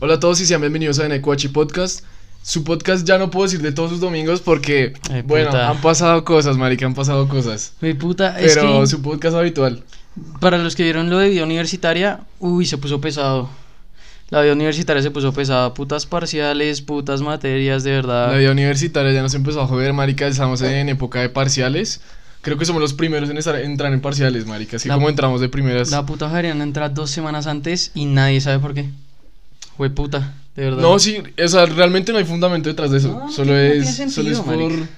Hola a todos y sean bienvenidos a Necuachi Podcast. Su podcast ya no puedo decir de todos sus domingos porque, Ay, bueno, han pasado cosas, marica, han pasado cosas. Mi puta, es Pero que su podcast habitual. para los que vieron lo de vida universitaria, uy, se puso pesado. La vida universitaria se puso pesada. Putas parciales, putas materias, de verdad. La vida universitaria ya nos empezó a joder, marica, estamos en época de parciales. Creo que somos los primeros en estar- entrar en parciales, marica, así La- como entramos de primeras. La puta Javeriana entra dos semanas antes y nadie sabe por qué. Fue puta, de verdad. No, sí, o sea, realmente no hay fundamento detrás de eso. No, solo, es, sentido, solo es por, marica.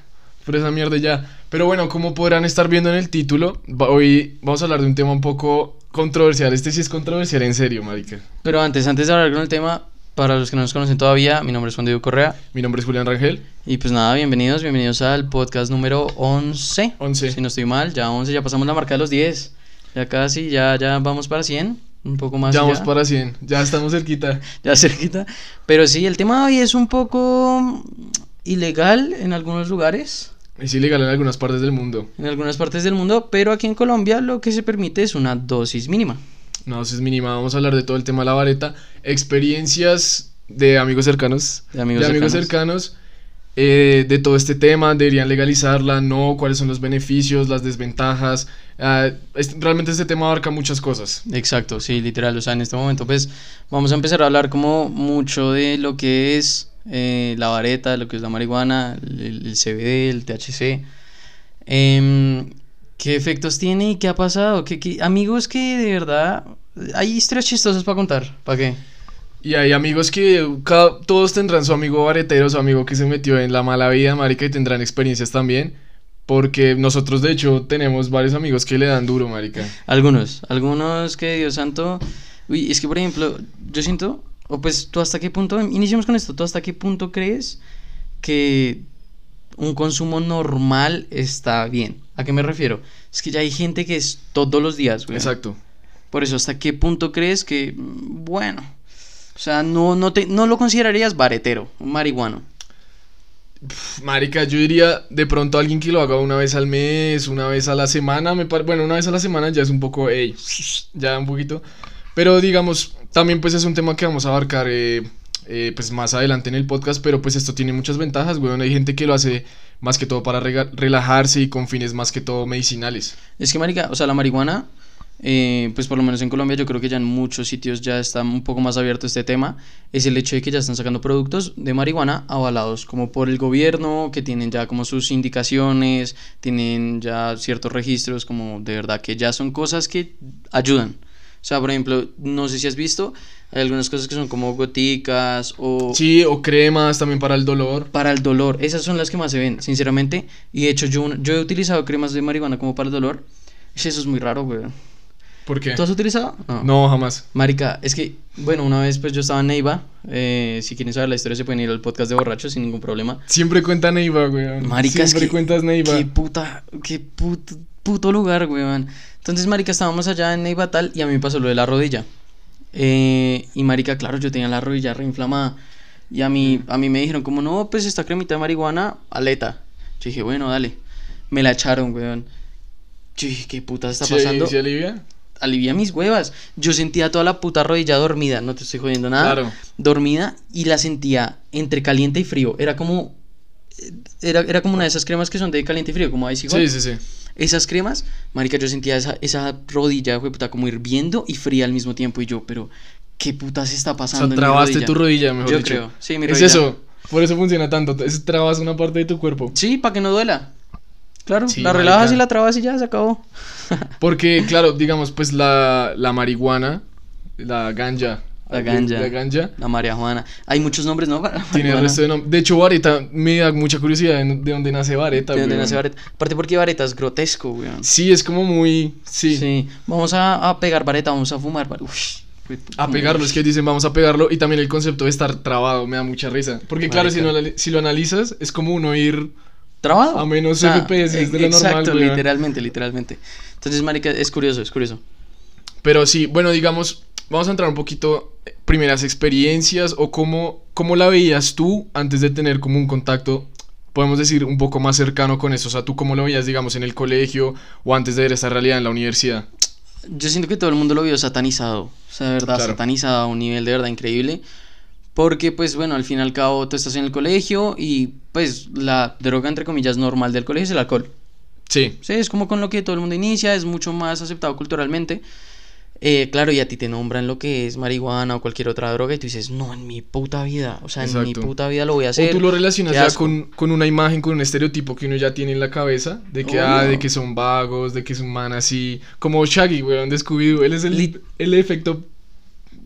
por esa mierda ya. Pero bueno, como podrán estar viendo en el título, hoy vamos a hablar de un tema un poco controversial. Este sí es controversial en serio, marica. Pero antes, antes de hablar con el tema, para los que no nos conocen todavía, mi nombre es Juan Diego Correa. Mi nombre es Julián Rangel. Y pues nada, bienvenidos, bienvenidos al podcast número 11. 11. Si no estoy mal, ya 11, ya pasamos la marca de los 10. Ya casi, ya, ya vamos para 100. Un poco más. Ya vamos ya. para 100, ya estamos cerquita. ya cerquita. Pero sí, el tema de hoy es un poco ilegal en algunos lugares, Es ilegal en algunas partes del mundo. en algunas partes del mundo, pero aquí en Colombia lo que se permite es una dosis mínima. Eso es mínima. Vamos a hablar de todo el tema de la vareta. Experiencias de amigos cercanos. De amigos cercanos. Eh, de todo este tema. Deberían legalizarla, no. ¿Cuáles son los beneficios, las desventajas? Ah, realmente este tema abarca muchas cosas. Exacto, sí, literal. O sea, en este momento, pues vamos a empezar a hablar como mucho de lo que es eh, la vareta, lo que es la marihuana, el, el CBD, el THC. Em, ¿Qué efectos tiene y qué ha pasado? ¿Qué, qué- amigos que de verdad. Hay historias chistosas para contar. ¿Para qué? Y hay amigos que cada- todos tendrán su amigo varetero, su amigo que se metió en la mala vida, marica, y tendrán experiencias también. Porque nosotros, de hecho, tenemos varios amigos que le dan duro, marica. Algunos, algunos que Dios santo. Uy, es que por ejemplo, yo siento, o pues tú hasta qué punto, iniciemos con esto, tú hasta qué punto crees que un consumo normal está bien. ¿A qué me refiero? Es que ya hay gente que es todos los días, güey. Exacto. Por eso, ¿hasta qué punto crees que, mm, bueno, sea, no, no, te, no lo considerarías baretero, un marihuano? Marica, yo diría de pronto alguien que lo haga una vez al mes, una vez a la semana, me par- bueno, una vez a la semana ya es un poco, ey, ya un poquito, pero digamos, también pues es un tema que vamos a abarcar eh, eh, pues más adelante en el podcast, pero pues esto tiene muchas ventajas, weón, hay gente que lo hace más que todo para relajarse y con fines más que todo medicinales. Es que, marica, o sea, la marihuana, eh, pues por lo menos en Colombia, yo creo que ya en muchos sitios ya está un poco más abierto este tema, es el hecho de que ya están sacando productos de marihuana avalados como por el gobierno, que tienen ya como sus indicaciones, tienen ya ciertos registros, como de verdad que ya son cosas que ayudan. O sea, por ejemplo, no sé si has visto, hay algunas cosas que son como goticas o Sí, o cremas también para el dolor. para el dolor. Esas son las que más se ven, sinceramente. Y de hecho, yo, yo he utilizado cremas de marihuana como para el dolor. Eso es muy raro, güey. ¿Por qué? ¿Tú has utilizado? No, jamás. Marica, es que, bueno, una vez pues yo estaba en Neiva. eh, si quieren saber la historia, se pueden ir al podcast de borrachos sin ningún problema. Siempre cuenta Neiva, weón. Marica, es Siempre que- cuentas Neiva. Qué puta, qué puto, puto lugar, weón. Entonces, Marica, estábamos allá en Neiva tal y a mí me pasó lo de la rodilla. Eh, y Marica, claro, yo tenía la rodilla reinflamada. Y a mí, a mí me dijeron, como no, pues esta cremita de marihuana, aleta. Yo dije, bueno, dale. Me la echaron, weón. Yo dije, ¿qué puta está ¿Sí- pasando? sí alivia? Alivia mis huevas. Yo sentía toda la puta rodilla dormida, no te estoy jodiendo nada. Claro. Dormida y la sentía entre caliente y frío. Era como. Era, era como una de esas cremas que son de caliente y frío, como Icy Hot. Sí, sí, sí. Esas cremas, marica, yo sentía esa, esa rodilla, güey, puta, como hirviendo y fría al mismo tiempo. Y yo, pero, ¿qué puta se está O pasando? sea, en mi trabaste rodilla? tu rodilla, mejor Yo dicho. creo, sí, mi Es rodilla. eso, por eso funciona tanto. Es trabas una parte de tu cuerpo. Sí, para que no duela. Claro, Sí, la relajas marica. y la trabas y ya se acabó. Porque, claro, digamos, pues la, la marihuana, la ganja. La ganja. La ganja. La María Juana. Hay muchos nombres, ¿no? Tiene el marihuana. resto de nombres. De hecho, Vareta, me da mucha curiosidad de, de dónde nace Vareta. ¿De dónde nace Vareta? Aparte porque Vareta es grotesco, weón. Sí, es como muy. Sí. Sí. Vamos a, a pegar Vareta, vamos a fumar. fue- A pegarlo, es que dicen vamos a pegarlo. Y también el concepto de estar trabado me da mucha risa. Porque, claro, si, no, si lo analizas, es como uno ir. ¿Trabado? A menos FPS de lo normal, Exacto, weón. literalmente, literalmente. Entonces, marica, es curioso, es curioso. Pero sí, bueno, digamos, vamos a entrar un poquito. eh, Primeras experiencias o cómo, cómo la veías tú antes de tener como un contacto, podemos decir, un poco más cercano con eso. O sea, tú cómo lo veías, digamos, en el colegio o antes de ver esa realidad en la universidad. Yo siento que todo el mundo lo vio satanizado. O sea, de verdad, Claro. satanizado a un nivel de verdad increíble. Porque, pues bueno, al fin y al cabo tú estás en el colegio y pues la droga, entre comillas, normal del colegio es el alcohol. Sí. Sí, es como con lo que todo el mundo inicia, es mucho más aceptado culturalmente. Eh, claro, y a ti te nombran lo que es marihuana o cualquier otra droga y tú dices, no, en mi puta vida, o sea, en mi Exacto. puta vida lo voy a hacer. O tú lo relacionas ya con, con una imagen, con un estereotipo que uno ya tiene en la cabeza, de que, ah, Obvio. de que son vagos, de que es un man así, como Shaggy, weón, de Scooby-Doo, él es el, Lit- el efecto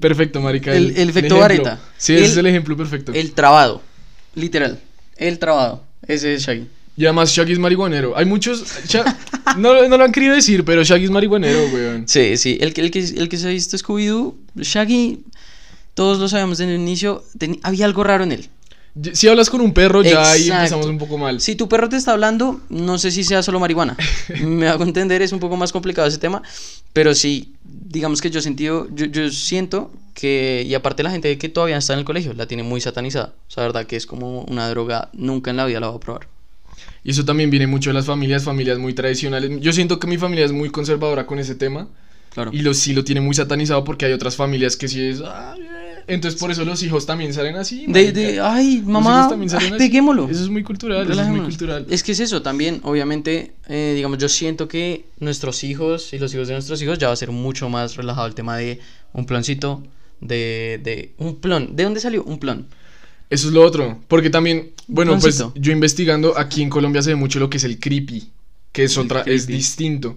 perfecto, marica. El- el efecto vareta. Sí, ese El- es el ejemplo perfecto. El trabado, literal, el trabado, ese es Shaggy. Y además Shaggy es marihuanero. Hay muchos, no, no lo han querido decir, pero Shaggy es marihuanero, weón. Sí, sí, el que, el que, el que se ha visto Scooby-Doo, Shaggy, todos lo sabemos desde el inicio, había algo raro en él. Si hablas con un perro, ya ahí Exacto. empezamos un poco mal. Si tu perro te está hablando, no sé si sea solo marihuana. Me hago entender, es un poco más complicado ese tema. Pero sí, digamos que yo, sentido, yo, yo siento que, y aparte la gente que todavía está en el colegio, la tiene muy satanizada. O sea, verdad que es como una droga, nunca en la vida la va a probar. Y eso también viene mucho de las familias, familias muy tradicionales. Yo siento que mi familia es muy conservadora con ese tema. Claro. Y lo, sí lo tiene muy satanizado porque hay otras familias que sí es... "Ah, eh". Entonces por eso los hijos también salen así. De, de, ay, mamá, ay, así. peguémoslo. Eso es muy cultural, eso es muy cultural. Es que es eso también, obviamente, eh, digamos, yo siento que nuestros hijos y los hijos de nuestros hijos ya va a ser mucho más relajado el tema de un ploncito, de, de un plon. ¿De dónde salió? Un plon. Eso es lo otro. Porque también, bueno, pues yo investigando, aquí en Colombia se ve mucho lo que es el creepy. Que es El otra, es distinto.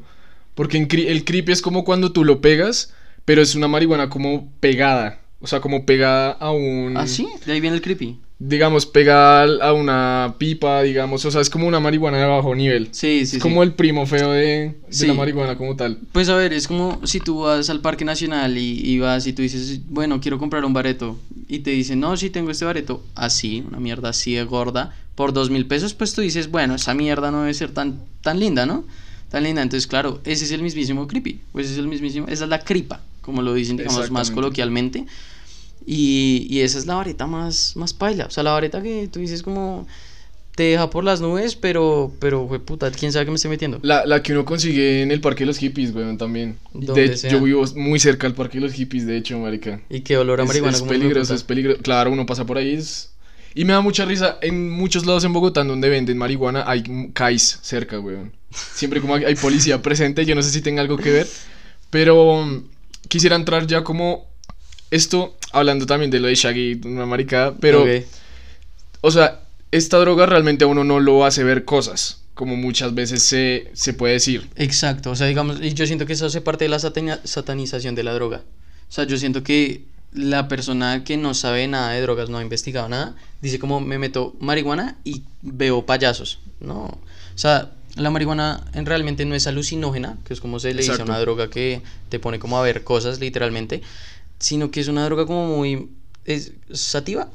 Porque en el creepy es como cuando tú lo pegas, pero es una marihuana como pegada. O sea, como pegada a un... ¿Ah, sí? De ahí viene el creepy. Digamos, pegada a una pipa, digamos. O sea, es como una marihuana de bajo nivel. Sí, sí, es como sí. el primo feo de, de Sí. la marihuana como tal. Pues a ver, es como si tú vas al Parque Nacional y, y vas y tú dices, bueno, quiero comprar un bareto. Y te dicen, no, sí tengo este bareto. Así, una mierda así de gorda. Por dos mil pesos, pues tú dices, bueno, esa mierda no debe ser tan, tan linda, ¿no? Tan linda. Entonces, claro, ese es el mismísimo creepy. Pues es el mismísimo, esa es la cripa, como lo dicen, digamos, más coloquialmente. Y, y esa es la vareta más, más paila. O sea, la vareta que tú dices como te deja por las nubes, pero, pero, güey, puta, quién sabe qué me estoy metiendo. La, la que uno consigue en el Parque de los Hippies, weón, también. De yo vivo muy cerca del Parque de los Hippies, de hecho, marica. Y que olor a Es- marihuana. Es, de peligroso, es peligroso. Claro, uno pasa por ahí. Es... Y me da mucha risa. En muchos lados en Bogotá donde venden marihuana hay CAIS cerca, weón. Siempre como hay, policía presente. Yo no sé si tenga algo que ver. Pero quisiera entrar ya como. Esto, hablando también de lo de Shaggy, una maricada. Pero, o sea, esta droga realmente a uno no lo hace ver cosas. Como muchas veces se, se puede decir. Exacto, o sea, digamos, y yo siento que eso hace parte de la satania- satanización de la droga. O sea, yo siento que la persona que no sabe nada de drogas, no ha investigado nada, dice como me meto marihuana y veo payasos. No, o sea, la marihuana en realmente no es alucinógena, que es como se le dice a una droga que te pone como a ver cosas literalmente, sino que es una droga como muy es sativa.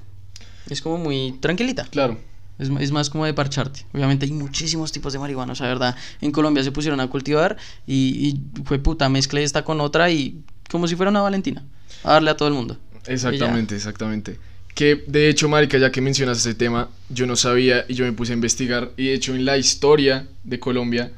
Es como muy tranquilita. Claro. Es, es más como de parcharte. Obviamente hay muchísimos tipos de marihuana, o sea, verdad. En Colombia se pusieron a cultivar y, y fue puta, mezclé esta con otra y como si fuera una Valentina. A darle a todo el mundo. Exactamente, exactamente. Que de hecho, Marica, ya que mencionas ese tema, yo no sabía y yo me puse a investigar. Y de hecho, en la historia de Colombia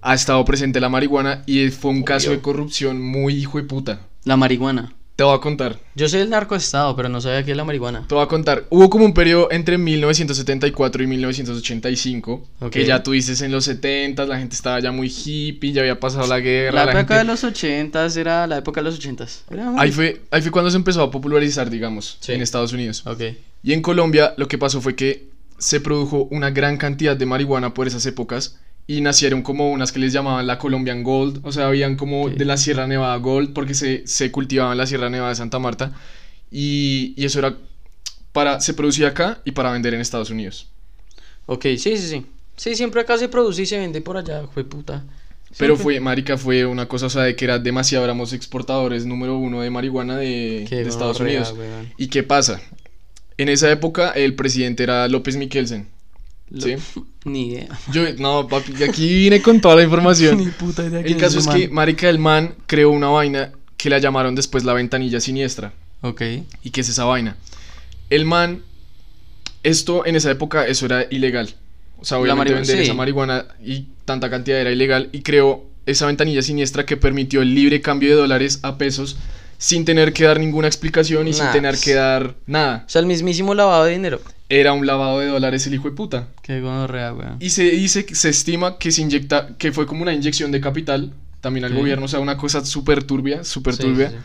ha estado presente la marihuana y fue un caso de corrupción muy hijo de puta. La marihuana. Te voy a contar, Yo soy el narcoestado, pero no sabía que es la marihuana. te voy a contar. Hubo como un periodo entre 1974 y 1985, Ok. que ya tú dices en los 70 la gente estaba ya muy hippie, ya había pasado la guerra. La la época de los ochentas era la época de los ochentas. Era muy- Ahí fue, ahí fue cuando se empezó a popularizar, digamos, Sí. en Estados Unidos. Ok. Y en Colombia lo que pasó fue que se produjo una gran cantidad de marihuana por esas épocas y nacieron como unas que les llamaban la Colombian Gold, o sea, habían como de la Sierra Nevada Gold porque se, se cultivaba en la Sierra Nevada de Santa Marta y, y eso era para, se producía acá y para vender en Estados Unidos. Ok, sí, sí, sí. Sí, siempre acá se produce y se vende por allá, fue puta. Pero Siempre. fue, marica, fue una cosa, o sea, de que era demasiado, éramos exportadores número uno de marihuana de, Estados Unidos. ¿Y qué pasa? En esa época el presidente era López Miquelsen. Lo- ¿Sí? Ni idea. Yo, no, papi, aquí vine con toda la información. Ni puta idea El caso es que Marica del Man creó una vaina que la llamaron después la ventanilla siniestra. Ok. ¿Y qué es esa vaina? El man, esto en esa época, eso era ilegal. O sea, La obviamente vender sí. esa marihuana y tanta cantidad era ilegal. Y creó esa ventanilla siniestra que permitió el libre cambio de dólares a pesos sin tener que dar ninguna explicación y sin tener que dar nada. O sea, el mismísimo lavado de dinero. Era un lavado de dólares el hijo de puta. Qué gonorrea, weón. Y se dice, se estima que se inyecta, que fue como una inyección de capital también al gobierno, o sea, una cosa súper turbia, súper Sí, turbia. sí, sí.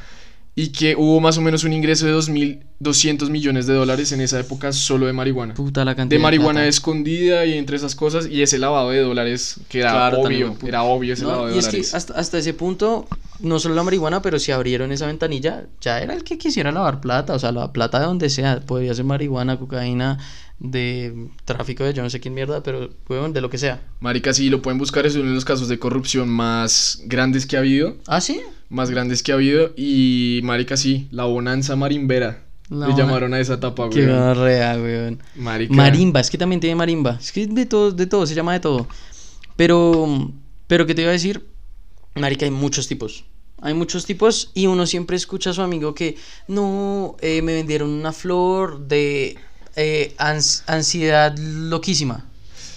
Y que hubo más o menos un ingreso de 2.200 millones de dólares en esa época solo de marihuana. Puta la cantidad De marihuana escondida y entre esas cosas, y ese lavado de dólares, que era Claro, obvio, era obvio ese No, lavado de y es dólares. que hasta, hasta ese punto, no solo la marihuana, pero si abrieron esa ventanilla, ya era el que quisiera lavar plata, o sea, la plata de donde sea, podría ser marihuana, cocaína, de tráfico de yo no sé quién mierda, pero weón, de lo que sea. Marica, sí, lo pueden buscar, es uno de los casos de corrupción más grandes que ha habido, ¿Ah, sí? más grandes que ha habido, y marica, sí, la bonanza marimbera, La le llamaron a esa etapa, Qué güey. gonorrea, weón. Marica. Marimba, es que también tiene marimba. Es que de todo, de todo, se llama de todo. Pero, pero ¿qué te iba a decir? Marica, hay muchos tipos. Hay muchos tipos y uno siempre escucha a su amigo que no, eh, me vendieron una flor de eh, ans- ansiedad loquísima.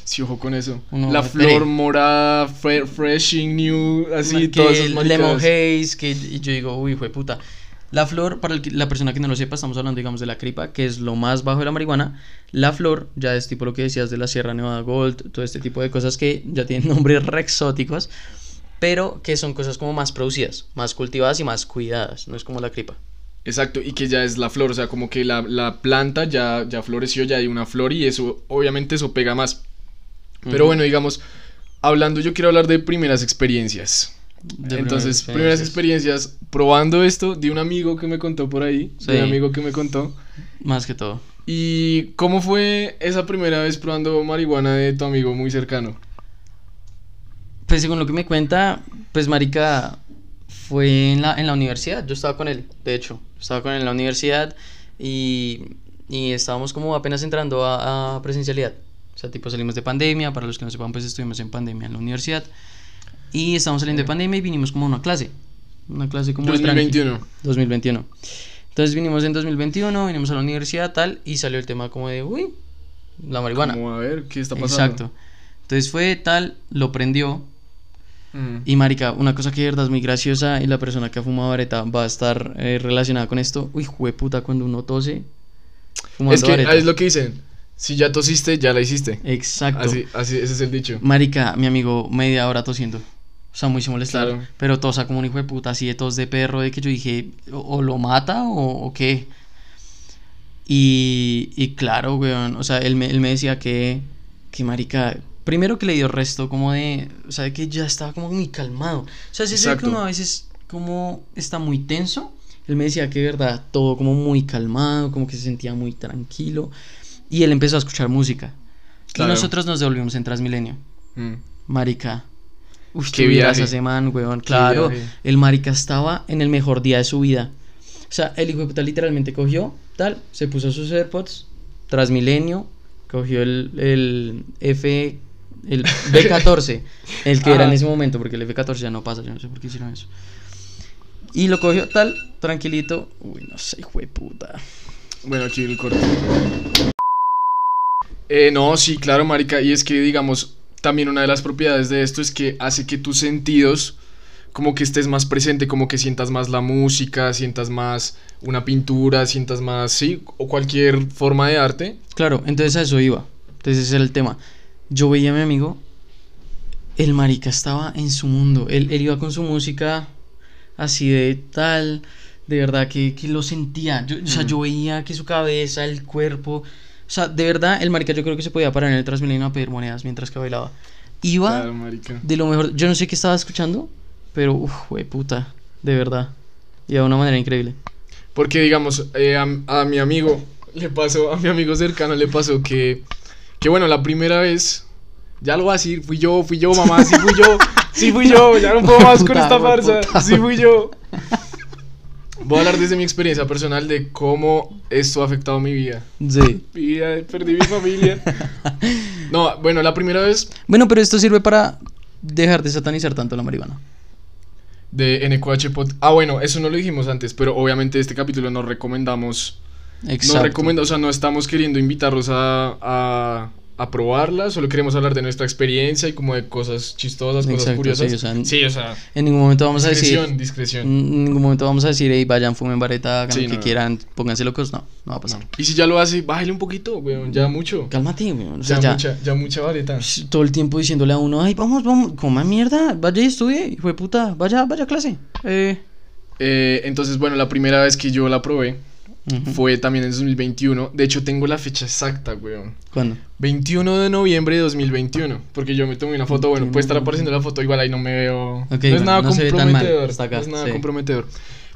Sí, ojo con eso. Uno- la flor mire. morada, fre- freshing new, así, que todas esas lemon haze, que yo digo, uy, fue puta. La flor, para el la persona que no lo sepa, estamos hablando, digamos, de la cripa, que es lo más bajo de la marihuana. La flor, ya es tipo lo que decías de la Sierra Nevada Gold, todo este tipo de cosas que ya tienen nombres re exóticos, pero que son cosas como más producidas, más cultivadas y más cuidadas, no es como la cripa. Exacto, y que ya es la flor, o sea, como que la, la planta ya, ya floreció, ya hay una flor y eso, obviamente eso pega más. Pero bueno, digamos, hablando, yo quiero hablar de primeras experiencias. De Entonces, primeras primeras experiencias, probando esto, de un amigo que me contó por ahí, de Sí. un amigo que me contó. Más que todo. ¿Y cómo fue esa primera vez probando marihuana de tu amigo muy cercano? Pues según lo que me cuenta, pues marica fue en la, en la universidad, yo estaba con él, de hecho, estaba con él en la universidad y, y estábamos como apenas entrando a, a presencialidad. O sea, tipo salimos de pandemia, para los que no sepan, pues estuvimos en pandemia en la universidad. Y estábamos saliendo de pandemia y vinimos como a una clase. Una clase como de tranqui. 2021. 2021. Entonces vinimos en 2021, vinimos a la universidad tal y salió el tema como de, uy, la marihuana. Como a ver, ¿qué está pasando? Exacto. Entonces fue tal, lo prendió Mm. y marica, una cosa que de verdad es muy graciosa y la persona que ha fumado vareta va a estar eh, relacionada con esto. Uy, jueputa, cuando uno tose fumando Es que vareta. es lo que dicen, si ya tosiste, ya la hiciste. Exacto. Así, así, ese es el dicho. Marica, mi amigo, media hora tosiendo. O sea, muy sin molestar. Claro. Pero tosa como un hijo de puta, así de tos de perro, de que yo dije, o, o lo mata o, o qué. Y, y claro, weón, o sea, él me, él me decía que, que marica, primero que le dio resto como de, o sea, que ya estaba como muy calmado. O sea, si es que uno a veces como está muy tenso, él me decía que de verdad, todo como muy calmado, como que se sentía muy tranquilo. Y él empezó a escuchar música. Claro. Y nosotros nos devolvimos en Transmilenio. Mm. Marica. Uf, Qué ese man, weón. Claro, viaje. el marica estaba en el mejor día de su vida. O sea, el hijo de puta literalmente cogió, tal, se puso sus AirPods, Transmilenio, cogió el, el F, el B14, el que era en Ajá. ese momento, porque el F14 ya no pasa, yo no sé por qué hicieron eso. Y lo cogió tal, tranquilito. Uy, no sé, hijo de puta. Bueno, aquí el corte. Eh, no, sí, claro, marica. Y es que, digamos, también una de las propiedades de esto es que hace que tus sentidos como que estés más presente, como que sientas más la música, sientas más una pintura, sientas más, sí, o cualquier forma de arte. Claro, entonces a eso iba. Entonces ese era el tema. Yo veía a mi amigo, el marica estaba en su mundo. Él, él iba con su música así de tal, de verdad que, que lo sentía. Yo, o sea, yo veía que su cabeza, el cuerpo. O sea, de verdad, el marica yo creo que se podía parar en el Transmilenio a pedir monedas mientras que bailaba. Iba Claro, de lo mejor. Yo no sé qué estaba escuchando, pero uff, güey, puta, de verdad. Y de una manera increíble. Porque, digamos, eh, a, a mi amigo le pasó, a mi amigo cercano le pasó que, que bueno, la primera vez, ya lo voy a decir, fui yo, fui yo, mamá, sí fui yo, sí fui yo, ya no puedo más con esta farsa, sí fui yo. Voy a hablar desde mi experiencia personal de cómo esto ha afectado mi vida. Sí. Mi vida, perdí mi familia. No, bueno, la primera vez Bueno, pero esto sirve para dejar de satanizar tanto la marihuana. de NQH Pod. Ah, bueno, eso no lo dijimos antes, pero obviamente este capítulo nos recomendamos No recomiendo, o sea, no estamos queriendo invitarlos a, a, a probarla, solo queremos hablar de nuestra experiencia y como de cosas chistosas, cosas Exacto, curiosas. sí, o sea, sí, o sea, En ningún momento vamos a discreción, decir. discreción. En ningún momento vamos a decir, hey, vayan, fumen vareta, hagan Sí, lo que no. quieran, pónganse locos. No, no va a pasar. No. Y si ya lo hace, bájale un poquito, weón, ya mucho. Cálmate, weón. O Ya, sea, ya, mucha, ya mucha vareta. todo el tiempo diciéndole a uno, ay, vamos, vamos, coma mierda, vaya y estudie, hijo de puta, vaya, vaya a clase. Eh. Eh, entonces, bueno, la primera vez que yo la probé fue también en 2021. De hecho, tengo la fecha exacta, weón. ¿Cuándo? 21 de noviembre de 2021. Porque yo me tomé una foto, bueno, puede estar 21. apareciendo la foto, igual ahí no me veo. No es bueno, nada no mal, comprometedor. está acá, no es nada sí. comprometedor.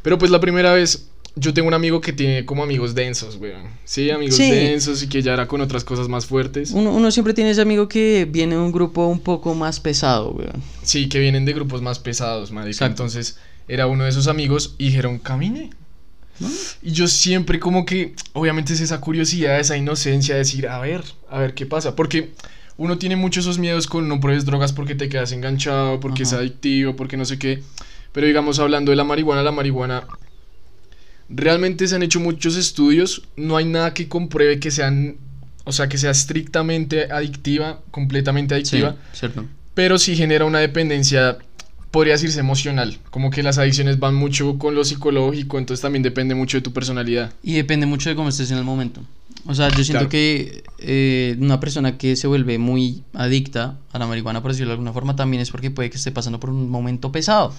Pero pues la primera vez, yo tengo un amigo que tiene como amigos densos, weón. Sí, amigos Sí. densos y que ya era con otras cosas más fuertes. Uno, uno siempre tiene ese amigo que viene de un grupo un poco más pesado, weón. Sí, que vienen de grupos más pesados, marica. Exacto. Entonces, era uno de esos amigos y dijeron, camine. Y yo siempre como que, obviamente es esa curiosidad, esa inocencia de decir, a ver, a ver qué pasa. Porque uno tiene muchos esos miedos con no pruebes drogas porque te quedas enganchado, porque es adictivo, porque no sé qué. Pero digamos, hablando de la marihuana, la marihuana, realmente se han hecho muchos estudios, no hay nada que compruebe que sean, o sea, que sea estrictamente adictiva, completamente adictiva Sí, cierto. pero sí genera una dependencia, podría decirse emocional, como que las adicciones van mucho con lo psicológico, entonces también depende mucho de tu personalidad. Y depende mucho de cómo estés en el momento. O sea, yo siento Claro. que eh, una persona que se vuelve muy adicta a la marihuana, por decirlo de alguna forma, también es porque puede que esté pasando por un momento pesado.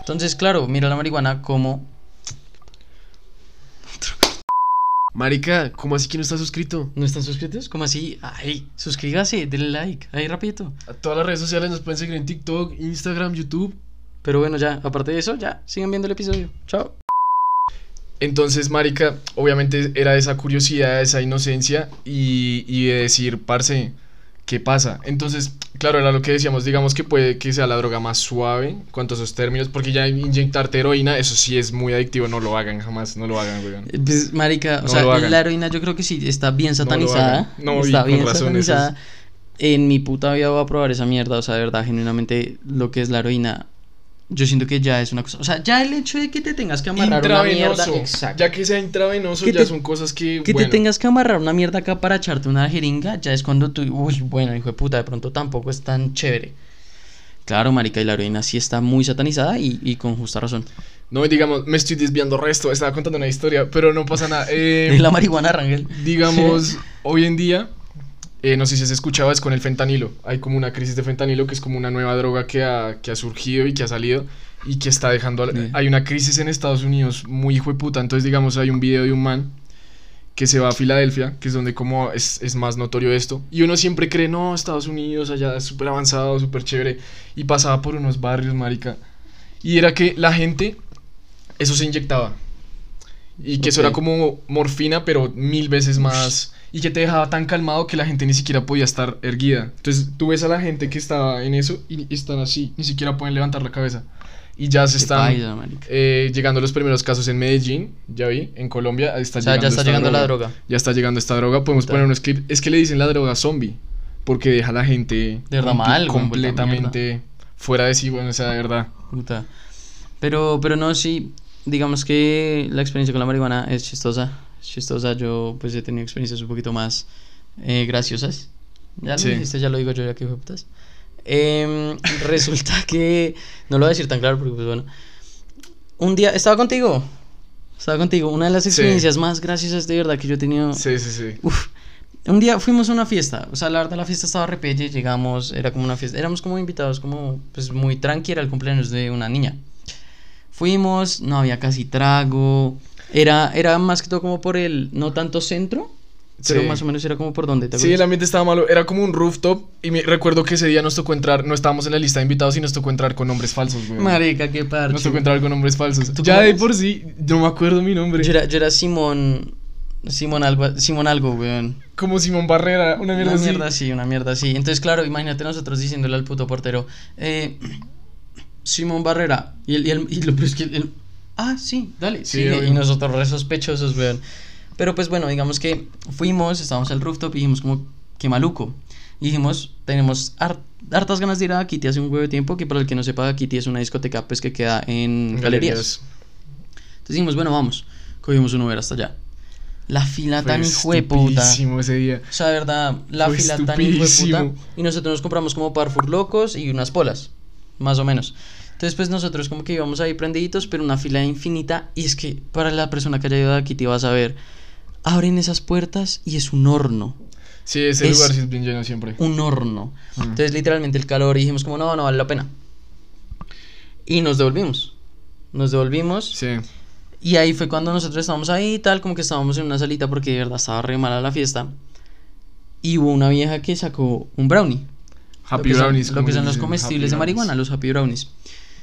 Entonces, claro, mira la marihuana como... Marica, ¿cómo así que no estás suscrito? ¿No están suscritos? ¿Cómo así? Ay, suscríbase, denle like, ahí rapidito. A todas las redes sociales nos pueden seguir en TikTok, Instagram, YouTube. Pero bueno, ya, aparte de eso, ya, sigan viendo el episodio. Chao. Entonces, Marica, obviamente era esa curiosidad, esa inocencia y, y de decir, parce, ¿qué pasa? Entonces, claro, era lo que decíamos, digamos que puede que sea la droga más suave en cuanto a esos términos, porque ya inyectarte heroína, eso sí es muy adictivo, no lo hagan jamás, no lo hagan, weón. Eh, Pues, marica, o No sea, la heroína yo creo que sí está bien lo satanizada. hagan. No, y está bien satanizada. En mi puta vida voy a probar esa mierda. O sea, de verdad, genuinamente, lo que es la heroína. Yo siento que ya es una cosa. O sea, ya el hecho de que te tengas que amarrar una mierda. Exacto. ya que sea intravenoso, Que ya son cosas que, Que bueno, te tengas que amarrar una mierda acá para echarte una jeringa, ya es cuando tú, uy, bueno, hijo de puta, de pronto tampoco es tan chévere. Claro, marica, y la heroína sí está muy satanizada y, y con justa razón. No, digamos, me estoy desviando resto, estaba contando una historia, pero no pasa nada. Eh, la marihuana, Rangel. digamos, hoy en día, eh, no sé si has escuchado, es con el fentanilo. Hay como una crisis de fentanilo que es como una nueva droga que ha, que ha surgido y que ha salido y que está dejando... Sí. Hay una crisis en Estados Unidos muy hijo de puta. Entonces, digamos, hay un video de un man que se va a Filadelfia, que es donde como es, es más notorio esto. Y uno siempre cree, no, Estados Unidos, allá es súper avanzado, súper chévere. Y pasaba por unos barrios, marica. Y era que la gente, eso se inyectaba. Y que eso Ok. era como morfina, pero mil veces más. Y que te dejaba tan calmado que la gente ni siquiera podía estar erguida. Entonces tú ves a la gente que está en eso y están así, ni siquiera pueden levantar la cabeza. Y ya se están marica. eh, llegando los primeros casos en Medellín, ya vi, en Colombia está O sea, ya llegando está llegando la droga. Ya está llegando esta droga, podemos poner unos clips. Es que le dicen la droga zombie, porque deja a la gente De verdad comple- mal, güey, vuelta completamente fuera de sí, bueno, o sea, de verdad. Puta. Pero, pero no, sí, digamos que la experiencia con la marihuana es chistosa. Es chistosa, yo pues he tenido experiencias un poquito más eh, graciosas. Ya lo Sí. dijiste, ya lo digo yo, ya que putas. Em, resulta que, no lo voy a decir tan claro porque pues bueno. Un día, estaba contigo. Estaba contigo. Una de las Sí. experiencias más graciosas de verdad que yo he tenido. Sí, sí, sí. Uf. Un día fuimos a una fiesta, o sea, la verdad la fiesta estaba repelle, llegamos, era como una fiesta, éramos como invitados, como pues muy tranqui, era el cumpleaños de una niña. Fuimos, no había casi trago, era, era más que todo como por el, no tanto centro, pero Sí. más o menos era como por donde, ¿te Sí, el ambiente estaba malo. Era como un rooftop. Y me, recuerdo que ese día nos tocó entrar. No estábamos en la lista de invitados y nos tocó entrar con nombres falsos, güey. Marica, qué Nos parche. tocó entrar con nombres falsos. ¿Tú Ya de por sí, no me acuerdo mi nombre. Yo era, yo era Simón, Simón algo, Simón algo, weón. Como Simón Barrera, una mierda Una así. mierda así, una mierda así. Entonces, claro, imagínate nosotros diciéndole al puto portero, eh, Simón Barrera. Y, el, y, el- y lo es que él, ah, sí, dale, Sí, sigue. Y nosotros re sospechosos, weón. Pero pues bueno, digamos que fuimos, estábamos al rooftop y dijimos como, qué maluco. Y dijimos, tenemos har- hartas ganas de ir a Kitty hace un huevo de tiempo, que para el que no sepa, Kitty es una discoteca pues que queda en galerías. Entonces dijimos, bueno, vamos. Cogimos un Uber hasta allá. La fila Fue tan hijo de puta. ese día. O sea, de verdad, la Fue fila tan hijo de puta. Y nosotros nos compramos como Parfur locos y unas polas, más o menos. Entonces, pues nosotros como que íbamos ahí prendiditos, pero una fila infinita. Y es que para la persona que haya ido aquí te vas a ver, abren esas puertas y es un horno. Sí, ese Es- lugar sí es bien lleno siempre. Un horno. Mm. Entonces, literalmente el calor y dijimos como, no, no vale la pena. Y nos devolvimos. Nos devolvimos. Sí. Y ahí fue cuando nosotros estábamos ahí y tal, como que estábamos en una salita porque de verdad estaba re mala la fiesta. Y hubo una vieja que sacó un brownie. Happy lo que son- brownies. Lo que son los comestibles de marihuana, los happy brownies.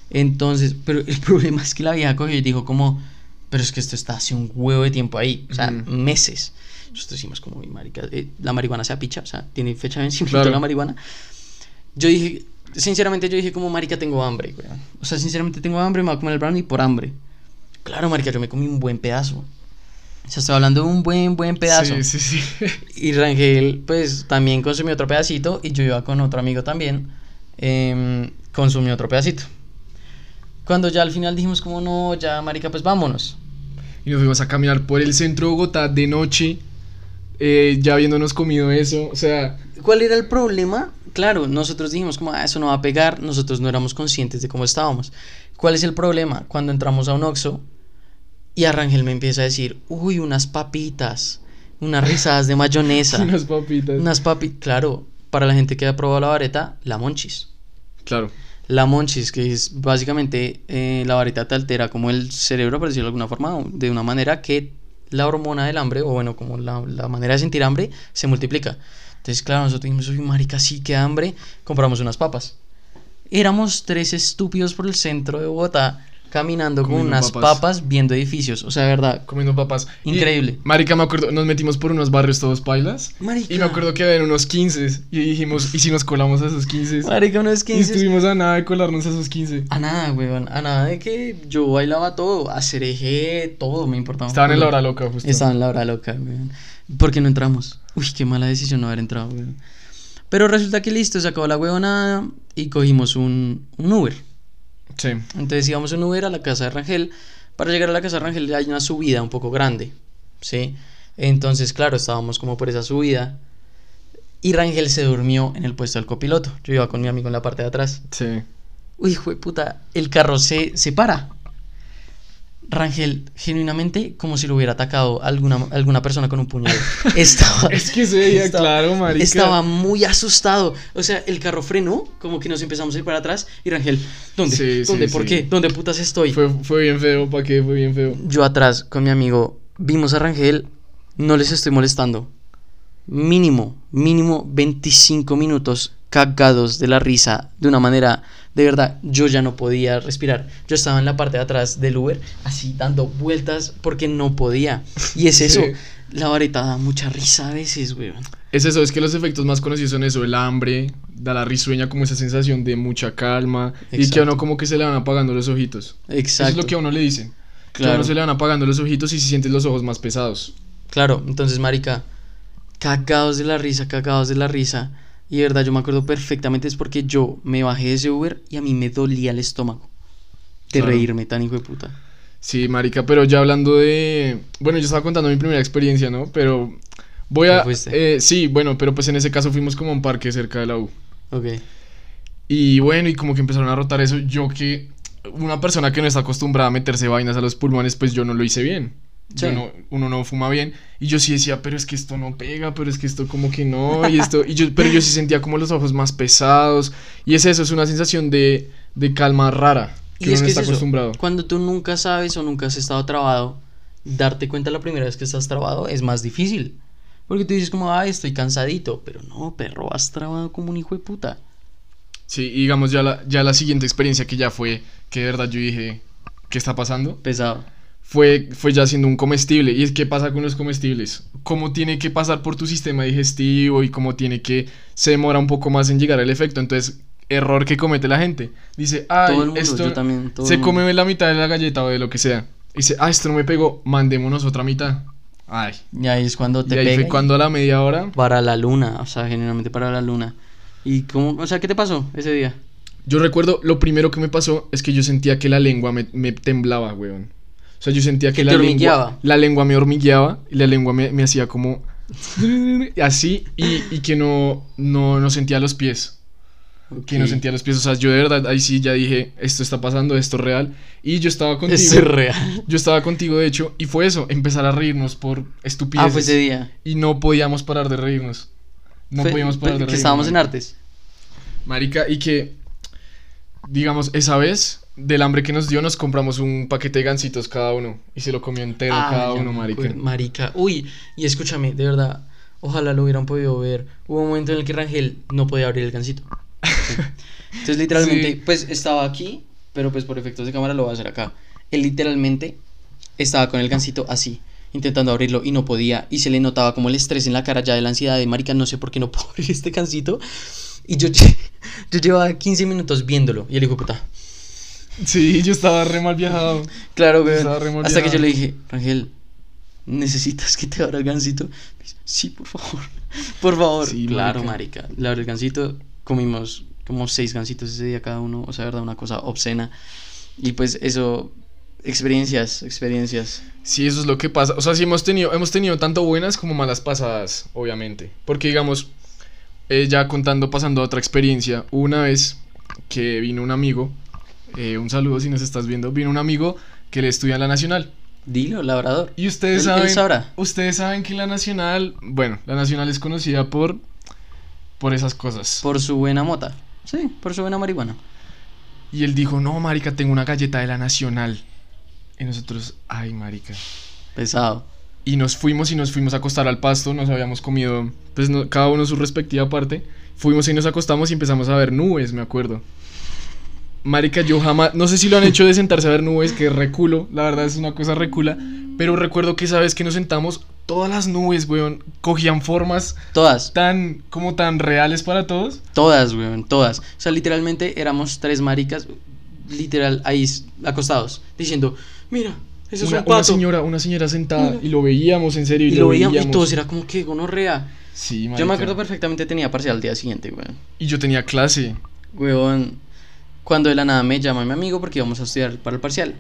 Entonces, pero el problema es que la vieja cogió y dijo como, pero es que esto está hace un huevo de tiempo ahí, o sea, meses. Nosotros decimos como, "Uy, marica, eh, la marihuana se apicha, o sea, tiene fecha de vencimiento Claro. la marihuana. Yo dije, sinceramente yo dije como, marica, tengo hambre, weón. O sea, sinceramente tengo hambre, me voy a comer el brownie por hambre. Claro, marica, yo me comí un buen pedazo. O sea, estoy hablando de un buen, buen pedazo. Sí, sí, sí. Y Rangel, pues también consumió otro pedacito. Y yo iba con otro amigo también. em, consumió otro pedacito. Cuando ya al final dijimos, como no, ya, marica, pues vámonos. Y nos fuimos a caminar por el centro de Bogotá de noche, eh, ya habiéndonos comido eso. O sea, ¿Cuál era el problema? Claro, nosotros dijimos, como "Ah, eso no va a pegar. Nosotros no éramos conscientes de cómo estábamos. ¿Cuál es el problema? Cuando entramos a un Oxxo y a Rangel me empieza a decir, uy, unas papitas, unas risadas de mayonesa. unas papitas. Unas papitas, claro, para la gente que ha probado la vareta, la monchis. Claro. La monchis, que es básicamente eh, la vareta te altera como el cerebro, por decirlo de alguna forma, de una manera que la hormona del hambre, o bueno, como la, la manera de sentir hambre, se multiplica. Entonces, claro, nosotros dijimos, uy, marica, sí, que hambre, compramos unas papas. Éramos tres estúpidos por el centro de Bogotá, caminando con unas papas. papas. viendo edificios. O sea, de verdad, Comiendo papas. Y, Increíble. marica, me acuerdo, nos metimos por unos barrios todos pailas. Marica. Y me acuerdo que habían unos 15. Y dijimos, ¿y si nos colamos a esos 15? marica, unos y 15. estuvimos a nada de colarnos a esos 15. A nada, weón, a nada de que yo bailaba todo, a cereje, todo me importaba. Estaban en la hora loca, justo. Estaban en la hora loca, weón. ¿Por qué no entramos? Uy, qué mala decisión no haber entrado, weón. Pero resulta que listo, se acabó la huevonada y cogimos un, un Uber. Sí. Entonces íbamos en Uber a la casa de Rangel. Para llegar a la casa de Rangel hay una subida un poco grande, ¿sí? Entonces, claro, estábamos como por esa subida. Y Rangel se durmió en el puesto del copiloto. Yo iba con mi amigo en la parte de atrás. Sí. Uy, hijo de puta, el carro se, se para. Rangel, genuinamente, como si lo hubiera atacado alguna, alguna persona con un puñal. Estaba, Es que se veía estaba- claro, marica. Estaba muy asustado. O sea, el carro frenó, como que nos empezamos a ir para atrás. Y Rangel, ¿dónde? Sí, sí, ¿Dónde? ¿Por sí. qué? ¿Dónde putas estoy? Fue, fue bien feo, ¿para qué? Fue bien feo. Yo atrás con mi amigo, vimos a Rangel, no les estoy molestando. Mínimo, mínimo 25 minutos cagados de la risa de una manera, de verdad, yo ya no podía respirar. Yo estaba en la parte de atrás del Uber, así dando vueltas porque no podía. Y es eso, Sí. la vareta da mucha risa a veces, weón. Es eso, es que los efectos más conocidos son eso, el hambre, da la risueña, como esa sensación de mucha calma y que a uno como que se le van apagando los ojitos. Exacto. Eso es lo que a uno le dicen. Que a Claro. uno se le van apagando los ojitos y se sienten los ojos más pesados. Claro, entonces, marica, cagados de la risa, cagados de la risa. Y de verdad, yo me acuerdo perfectamente, es porque yo me bajé de ese Uber y a mí me dolía el estómago de Claro. reírme tan hijo de puta. Sí, marica, pero ya hablando de... Bueno, yo estaba contando mi primera experiencia, ¿no? Pero voy ¿Qué a... eh, sí, bueno, pero pues en ese caso fuimos como a un parque cerca de la U. Ok. Y bueno, y como que empezaron a rotar eso, yo que... Una persona que no está acostumbrada a meterse vainas a los pulmones, pues yo no lo hice bien. Sí. no, uno no fuma bien. Y yo sí decía, pero es que esto no pega, pero es que esto como que no. Y esto, y yo, pero yo sí sentía como los ojos más pesados. Y es eso, es una sensación de, de calma rara. Que Y uno es no que está es eso, acostumbrado. cuando tú nunca sabes o nunca has estado trabado, darte cuenta la primera vez que estás trabado es más difícil. Porque tú dices como, ay, estoy cansadito. Pero no, perro, has trabado como un hijo de puta. Sí, y digamos ya la, ya la siguiente experiencia que ya fue, que de verdad yo dije, ¿qué está pasando? Pesado. Fue, fue ya siendo un comestible. ¿Y es qué pasa con los comestibles? Cómo tiene que pasar por tu sistema digestivo y cómo tiene que... Se demora un poco más en llegar al efecto. Entonces, error que comete la gente. Dice, mundo, esto... también, se come la mitad de la galleta o de lo que sea. Dice, ah, esto no me pegó, mandémonos otra mitad. Ay. Y ahí es cuando te y ahí pega fue y- cuando a la media hora... Para la luna, o sea, genuinamente para la luna. ¿Y cómo, o sea, qué te pasó ese día? Yo recuerdo, lo primero que me pasó es que yo sentía que la lengua me, me temblaba, weón. O sea, yo sentía que, Que la, lengua, la lengua me hormigueaba y la lengua me, me hacía como así y, y que no, no, no sentía los pies. Que no sentía los pies. O sea, yo de verdad ahí sí ya dije, esto está pasando, esto es real. Y yo estaba contigo. Es real. Yo estaba contigo, de hecho, y fue eso, empezar a reírnos por estupideces. Ah, fue ese día. Y no podíamos parar de reírnos. No Fue- podíamos parar de que reírnos. estábamos en artes. Marica, y que, digamos, esa vez, del hambre que nos dio, nos compramos un paquete de gancitos cada uno. Y se lo comió entero Ah, cada uno, marica. Marica. Uy, y escúchame, de verdad, ojalá lo hubieran podido ver. Hubo un momento en el que Rangel no podía abrir el gancito. Sí. Entonces, literalmente, Sí. pues estaba aquí, pero pues por efectos de cámara lo voy a hacer acá. Él literalmente estaba con el gancito así, intentando abrirlo y no podía. Y se le notaba como el estrés en la cara ya de la ansiedad de marica, no sé por qué no puedo abrir este gancito. Y yo, yo llevaba 15 minutos viéndolo. Y él dijo, puta. Sí, yo estaba re mal viajado. Claro, güey. Hasta que yo viajado. le dije, Rangel, ¿necesitas que te abra el gancito? Sí, por favor. Por favor. Sí, claro, marica. marica. Le abrí el gancito. Comimos como seis gancitos ese día cada uno. O sea, verdad, una cosa obscena. Y pues eso, experiencias, experiencias. Sí, eso es lo que pasa. O sea, sí hemos tenido, hemos tenido tanto buenas como malas pasadas, obviamente. Porque, digamos, eh, ya contando, pasando a otra experiencia, una vez que vino un amigo, eh, un saludo si nos estás viendo, vino un amigo que le estudia en la Nacional. Dilo, labrador. Y ustedes Él- él saben, sabrá. ustedes saben que la Nacional, bueno, la Nacional es conocida por, por esas cosas. Por su buena mota. Sí, por su buena marihuana. Y él dijo, no, marica, tengo una galleta de la Nacional. Y nosotros, ay, marica. Pesado. Y nos fuimos y nos fuimos a acostar al pasto, nos habíamos comido, pues no- cada uno su respectiva parte. Fuimos y nos acostamos y empezamos a ver nubes, me acuerdo. Marica, yo jamás, no sé si lo han hecho de sentarse a ver nubes, que es reculo, la verdad es una cosa recula. Pero recuerdo que esa vez que nos sentamos, todas las nubes, weón, cogían formas Todas. tan, como tan reales para todos. Todas, weón, todas. O sea, literalmente éramos tres maricas, literal, ahí acostados, diciendo, mira, eso es una, un pato. una señora, una señora sentada Mira. y lo veíamos en serio y, y lo lo veíamos y veíamos. todos era como que gonorrea. Sí, Yo me marica. acuerdo perfectamente, tenía parcial al día siguiente, weón. Y yo tenía clase. Weón, cuando de la nada me llama mi amigo porque íbamos a estudiar para el parcial.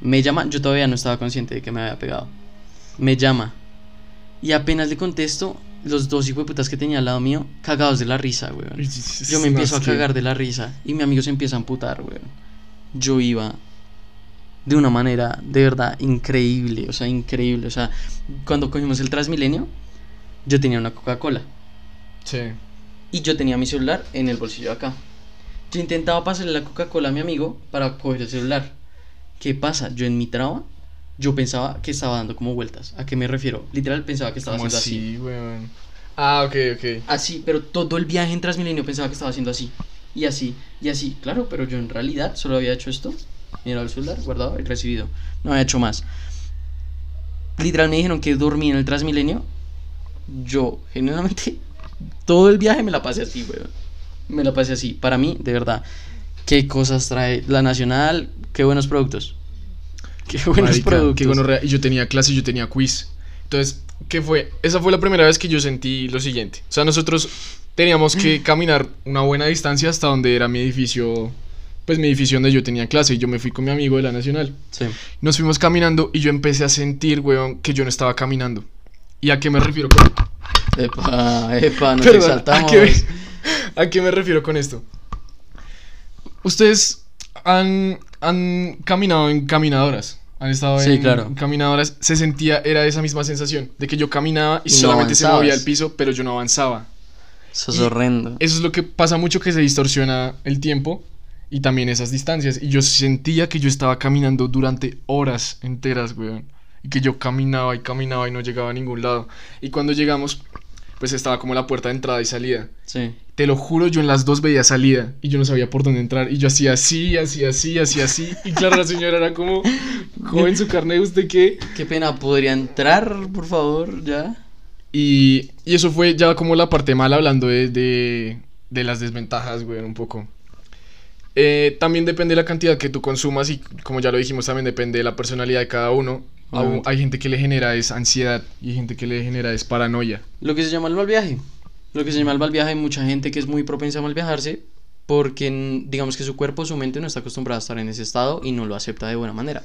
Me llama, yo todavía no estaba consciente de que me había pegado. Me llama. Y apenas le contesto, los dos hijueputas que tenía al lado mío, cagados de la risa, weón. Yo me empiezo a cagar de la risa y mi amigo se empieza a amputar, weón. Yo iba de una manera de verdad increíble, o sea, increíble. O sea, cuando cogimos el Transmilenio, yo tenía una Coca-Cola Sí. y yo tenía mi celular en el bolsillo de acá. Yo intentaba pasarle la Coca-Cola a mi amigo para coger el celular. ¿Qué pasa? Yo en mi traba, yo pensaba que estaba dando como vueltas. ¿A qué me refiero? Literal pensaba que estaba ¿Cómo haciendo así. así, weón? Ah, ok, ok. Así, pero todo el viaje en Transmilenio pensaba que estaba haciendo así. Y así, y así. Claro, pero yo en realidad solo había hecho esto. Mirado el celular, guardado y recibido. No había hecho más. Literal me dijeron que dormí en el Transmilenio. Yo, genuinamente, todo el viaje me la pasé así, weón. Me la pasé así. Para mí, de verdad, qué cosas trae la Nacional, qué buenos productos. Qué buenos Marica, productos. qué. Y yo tenía clase yo tenía quiz. Entonces, ¿qué fue? Esa fue la primera vez que yo sentí lo siguiente. O sea, nosotros teníamos que caminar una buena distancia hasta donde era mi edificio. Pues mi edificio donde yo tenía clase. Y yo me fui con mi amigo de la Nacional. Sí. Nos fuimos caminando y yo empecé a sentir, weón, que yo no estaba caminando. ¿Y a qué me refiero Epa, epa, nos Perdón, exaltamos. ¿a qué, a qué me refiero con esto? Ustedes han, han caminado en caminadoras. Han estado Sí, en claro. caminadoras. Se sentía, era esa misma sensación de que yo caminaba y, Y no solamente se movía el piso, pero yo no avanzaba. Eso es Y- horrendo. Eso es lo que pasa mucho que se distorsiona el tiempo y también esas distancias. Y yo sentía que yo estaba caminando durante horas enteras, weón. Y que yo caminaba y caminaba y no llegaba a ningún lado. Y cuando llegamos, pues estaba como la puerta de entrada y salida. Sí. Te lo juro, yo en las dos veía salida y yo no sabía por dónde entrar. Y yo hacía así, hacía así, hacía así. Y claro, la señora era como, joven su carne, ¿usted qué? Qué pena, ¿podría entrar, por favor, ya? Y, y eso fue ya como la parte mala hablando de, de, de las desventajas, güey, un poco. Eh, también depende de la cantidad que tú consumas y como ya lo dijimos, también depende de la personalidad de cada uno. Obviamente. Hay gente que le genera es ansiedad y gente que le genera es paranoia. Lo que se llama el mal viaje. Lo que se llama el mal viaje, hay mucha gente que es muy propensa a mal viajarse porque, digamos que su cuerpo, su mente no está acostumbrada a estar en ese estado y no lo acepta de buena manera.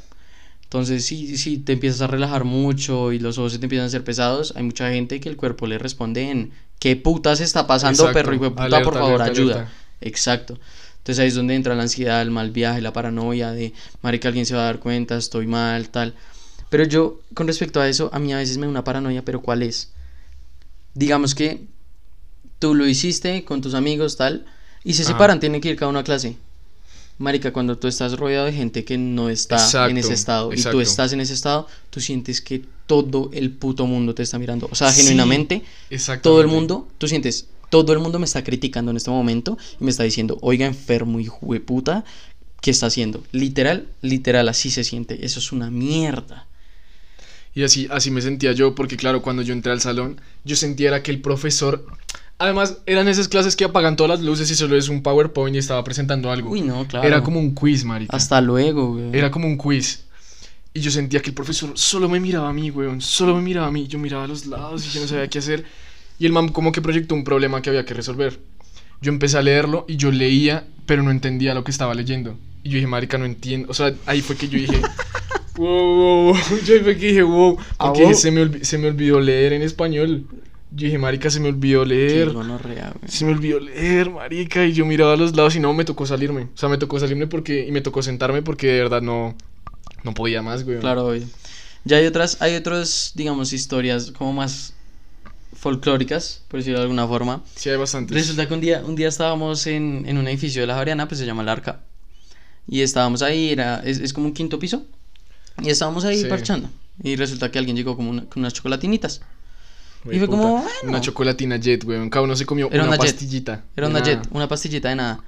Entonces, si, si te empiezas a relajar mucho y los ojos se te empiezan a hacer pesados, hay mucha gente que el cuerpo le responde en ¿qué putas está pasando, Exacto. perro hijo de puta? Alerta, por favor, alerta, ayuda. alerta. Exacto. Entonces ahí es donde entra la ansiedad, el mal viaje, la paranoia de, marica, alguien se va a dar cuenta, estoy mal, tal. Pero yo, con respecto a eso, a mí a veces me da una paranoia, pero ¿cuál es? Digamos que tú lo hiciste con tus amigos, tal, y se Ajá. separan, tienen que ir cada uno a clase. Marica, cuando tú estás rodeado de gente que no está en Exacto, ese estado y tú estás en ese estado, tú sientes que todo el puto mundo te está mirando. O sea, Sí, genuinamente, todo el mundo, tú sientes, todo el mundo me está criticando en este momento y me está diciendo, oiga, enfermo y puta, ¿qué está haciendo? Literal, literal, así se siente. Eso es una mierda. Y así, así me sentía yo, porque claro, cuando yo entré al salón, yo sentía era que el profesor... Además, eran esas clases que apagan todas las luces y solo es un PowerPoint y estaba presentando algo. Uy, no, claro. Era como un quiz, marica. Hasta luego, güey. Era como un quiz. Y yo sentía que el profesor solo me miraba a mí, weón. Solo me miraba a mí. Yo miraba a los lados y yo no sabía qué hacer. Y el man como que proyectó un problema que había que resolver. Yo empecé a leerlo y yo leía, pero no entendía lo que estaba leyendo. Y yo dije, marica, no entiendo. O sea, ahí fue que yo dije, wow, wow, wow. Yo ahí fue que dije, wow. Ah, Porque se, me se me olvidó leer en español. Yo dije, marica, se me olvidó leer. gonorrea. Se me olvidó leer, marica, y yo miraba a los lados y no, me tocó salirme. O sea, me tocó salirme porque, y me tocó sentarme porque de verdad no, no podía más, güey. Claro, obvio. Ya hay otras, hay otras, digamos, historias como más folclóricas, por decirlo de alguna forma. Sí, hay bastantes. Resulta que un día, un día estábamos en, en un edificio de la Javeriana, pues se llama El Arca. Y estábamos ahí, era, es, es como un quinto piso. Y estábamos ahí Sí. parchando. Y resulta que alguien llegó como una- con unas chocolatinitas. Güey, y fue puta, como, bueno. Una chocolatina Jet, güey. Cada uno se comió Era una, una Jet. pastillita. Era una de jet, nada. una pastillita de nada.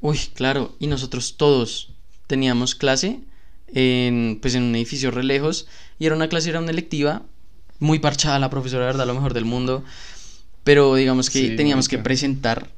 Uy, claro. Y nosotros todos teníamos clase en, pues en un edificio re lejos. Y era una clase, era una electiva. Muy parchada la profesora, de verdad, lo mejor del mundo. Pero digamos que Sí, teníamos que marica. presentar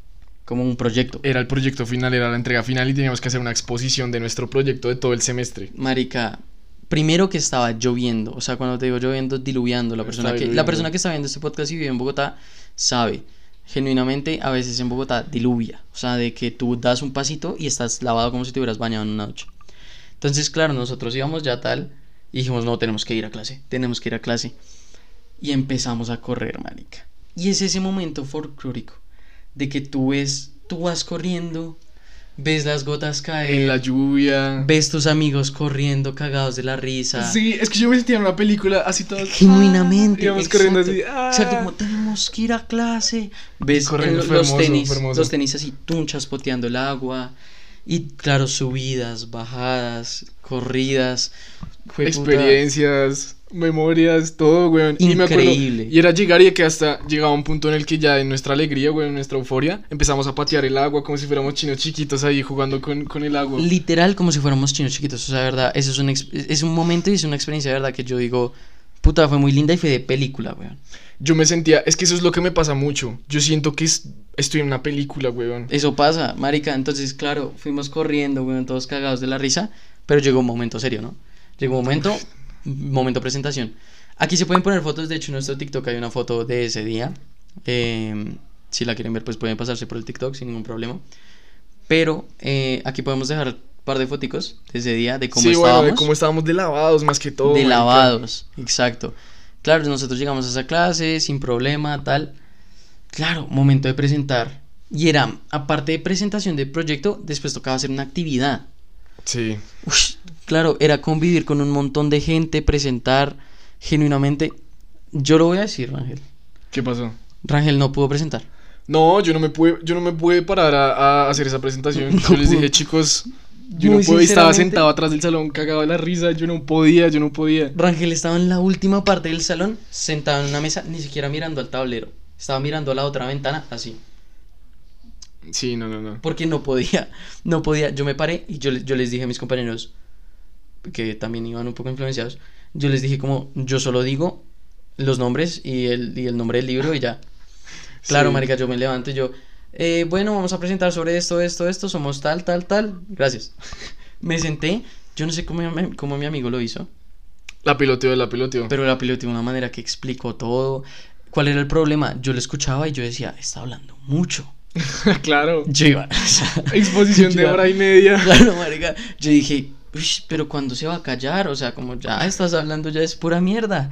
como un proyecto. Era el proyecto final, era la entrega final y teníamos que hacer una exposición de nuestro proyecto de todo el semestre. Marica, primero que estaba lloviendo, o sea, cuando te digo lloviendo, diluviando. La persona, que, la persona que está viendo este podcast y vive en Bogotá sabe, genuinamente, a veces en Bogotá diluvia. O sea, de que tú das un pasito y estás lavado como si te hubieras bañado en una noche. Entonces, claro, nosotros íbamos ya tal y dijimos, no, tenemos que ir a clase, tenemos que ir a clase. Y empezamos a correr, marica. Y es ese momento folclórico de que tú ves, tú vas corriendo, ves las gotas caer. En la lluvia. Ves tus amigos corriendo cagados de la risa. Sí, es que yo me sentía en una película así todos. Genuinamente. Íbamos corriendo así. ah. Exacto, como tenemos que ir a clase. Ves corriendo, los hermoso, tenis, los tenis así tunchas poteando el agua. Y claro, subidas, bajadas, corridas. Experiencias, memorias, todo, weón. Y me. Increíble. Y era llegar y que hasta llegaba un punto en el que ya en nuestra alegría, weón, en nuestra euforia, empezamos a patear el agua como si fuéramos chinos chiquitos ahí jugando con, con el agua. Literal como si fuéramos chinos chiquitos. O sea, verdad, eso es un, es un momento y es una experiencia de verdad que yo digo, puta, fue muy linda y fue de película, weón. Yo me sentía, es que eso es lo que me pasa mucho. Yo siento que es- estoy en una película, weón. Eso pasa, marica. Entonces, claro, fuimos corriendo, weón, todos cagados de la risa. Pero llegó un momento serio, ¿no? Llegó un momento, momento presentación. Aquí se pueden poner fotos, de hecho en nuestro TikTok hay una foto de ese día. Eh, si la quieren ver, pues pueden pasarse por el TikTok sin ningún problema. Pero eh, aquí podemos dejar un par de foticos de ese día, de cómo sí, estábamos. bueno, de cómo estábamos de lavados más que todo. de lavados, exacto. Claro, nosotros llegamos a esa clase sin problema, tal. Claro, momento de presentar. Y era, aparte de presentación de proyecto, después tocaba hacer una actividad. Sí. Ush, claro, era convivir con un montón de gente, presentar genuinamente. Yo lo voy a decir, Rangel. ¿Qué pasó? Rangel no pudo presentar. No, yo no me pude, yo no me pude parar a, a hacer esa presentación. No yo les pudo. dije, chicos, yo Muy no puedo. y Estaba sentado atrás del salón, cagado de la risa. Yo no podía, yo no podía. Rangel estaba en la última parte del salón, sentado en una mesa, ni siquiera mirando al tablero. Estaba mirando a la otra ventana, así. Sí, no, no, no. porque no podía, no podía. Yo me paré y yo, yo les dije a mis compañeros, que también iban un poco influenciados, yo les dije como, yo solo digo los nombres y el, y el nombre del libro y ya. Claro, Sí. marica, yo me levanto y yo, "Eh, bueno, vamos a presentar sobre esto, esto, esto, somos tal, tal, tal, gracias. Me senté, yo no sé cómo, mi- cómo mi amigo lo hizo, La piloteó, la piloteó. pero la piloteó de una manera que explicó todo. ¿Cuál era el problema? Yo lo escuchaba y yo decía, está hablando mucho. claro. Yo iba, o sea, Exposición de hora y media. Claro, marica. Yo dije, "Ush, pero cuando se va a callar, o sea, como ya estás hablando, ya es pura mierda.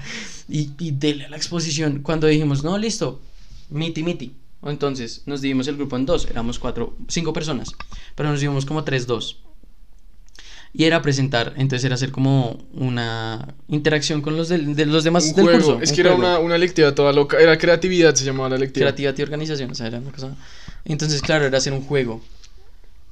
Y, y dele a la exposición. Cuando dijimos, no, listo, miti, miti. O Entonces nos dividimos el grupo en dos, éramos cuatro, cinco personas, pero nos dividimos como tres, dos. Y era presentar, entonces era hacer como una interacción con los, del- de, los demás Un del juego. curso. es que era una, una lectiva toda loca. Era creatividad, se llamaba la lectiva. creatividad y organización, o sea, era una cosa. Entonces, claro, era hacer un juego.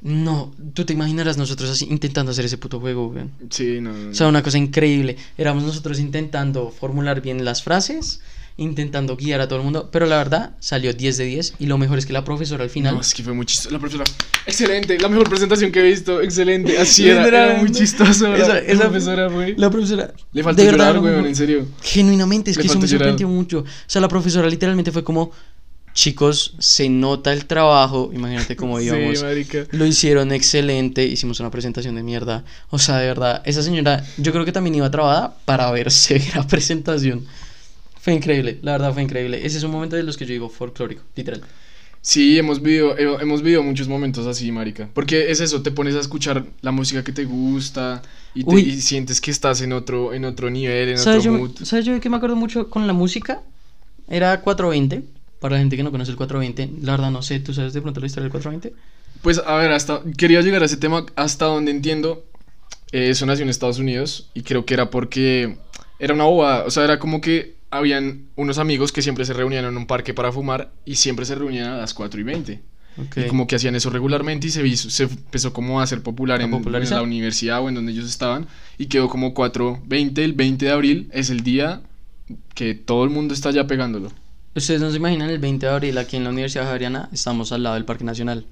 No, tú te imaginarás nosotros así intentando hacer ese puto juego, weón. Sí, no, no, O sea, una cosa increíble. Éramos nosotros intentando formular bien las frases, intentando guiar a todo el mundo, pero la verdad salió 10 de 10 y lo mejor es que la profesora al final No, es que fue muy chistoso. La profesora, excelente, la mejor presentación que he visto, excelente. Así era, era muy chistoso. esa- la, esa- profesora fue. La profesora Le faltó llorar, no, en serio. Genuinamente, es Le que eso me llorar. sorprendió mucho. O sea, la profesora literalmente fue como, chicos, se nota el trabajo, imagínate cómo íbamos. Sí, marica. Lo hicieron excelente, hicimos una presentación de mierda. O sea, de verdad, esa señora, yo creo que también iba trabada para ver severa presentación. Fue increíble, la verdad fue increíble. Ese es un momento de los que yo digo folclórico, literal. Sí, hemos vivido, he- hemos vivido muchos momentos así, marica. Porque es eso, te pones a escuchar la música que te gusta y, te- y sientes que estás en otro, en otro nivel, en ¿Sabes otro yo, mood. ¿Sabes yo qué me acuerdo mucho con la música? Era 420. Para la gente que no conoce el 420, la verdad no sé, ¿tú sabes de pronto la historia del 420? Pues a ver, hasta quería llegar a ese tema hasta donde entiendo. eh, eso nació en Estados Unidos y creo que era porque era una bobada. O sea, era como que habían unos amigos que siempre se reunían en un parque para fumar y siempre se reunían a las 4 y 20. Ok. Y como que hacían eso regularmente y se, hizo- se empezó como a hacer popular en, en la universidad o en donde ellos estaban y quedó como 4.20, el 20 de abril es el día que todo el mundo está ya pegándolo. Ustedes no se imaginan, el 20 de abril aquí en la Universidad Javeriana estamos al lado del Parque Nacional.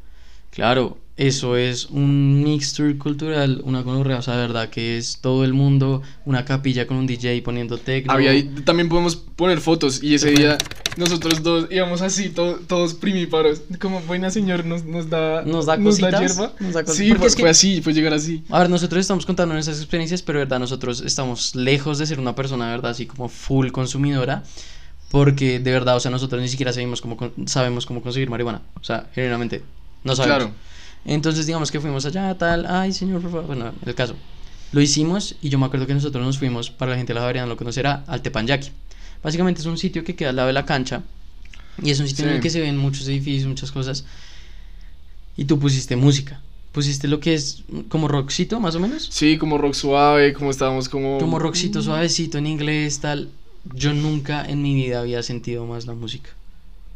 Claro, eso es un mixture cultural, una gonorrea, o sea, de verdad que es todo el mundo, una capilla con un DJ poniendo techno. Había también podemos poner fotos y ese día nosotros dos íbamos así, to- todos primíparos. Como buena señor nos, nos da Nos da cositas, hierba. nos da sí, fue, es que- fue así, fue llegar así. A ver, nosotros estamos contando nuestras experiencias, pero verdad nosotros estamos lejos de ser una persona, verdad, así como full consumidora, porque de verdad, o sea, nosotros ni siquiera sabemos cómo, sabemos cómo conseguir marihuana, o sea, genuinamente, no sabemos. Claro. Entonces, digamos que fuimos allá, tal, ay, señor, por favor, bueno, el caso. Lo hicimos y yo me acuerdo que nosotros nos fuimos, para la gente de la Javeriana lo conocerá, al Tepanyaki. Básicamente es un sitio que queda al lado de la cancha y es un sitio en el Sí. que se ven muchos edificios, muchas cosas. Y tú pusiste música. Pusiste lo que es como rockcito, más o menos. Sí, como rock suave, como estábamos como... Como rockcito suavecito en inglés, tal. Yo nunca en mi vida había sentido más la música.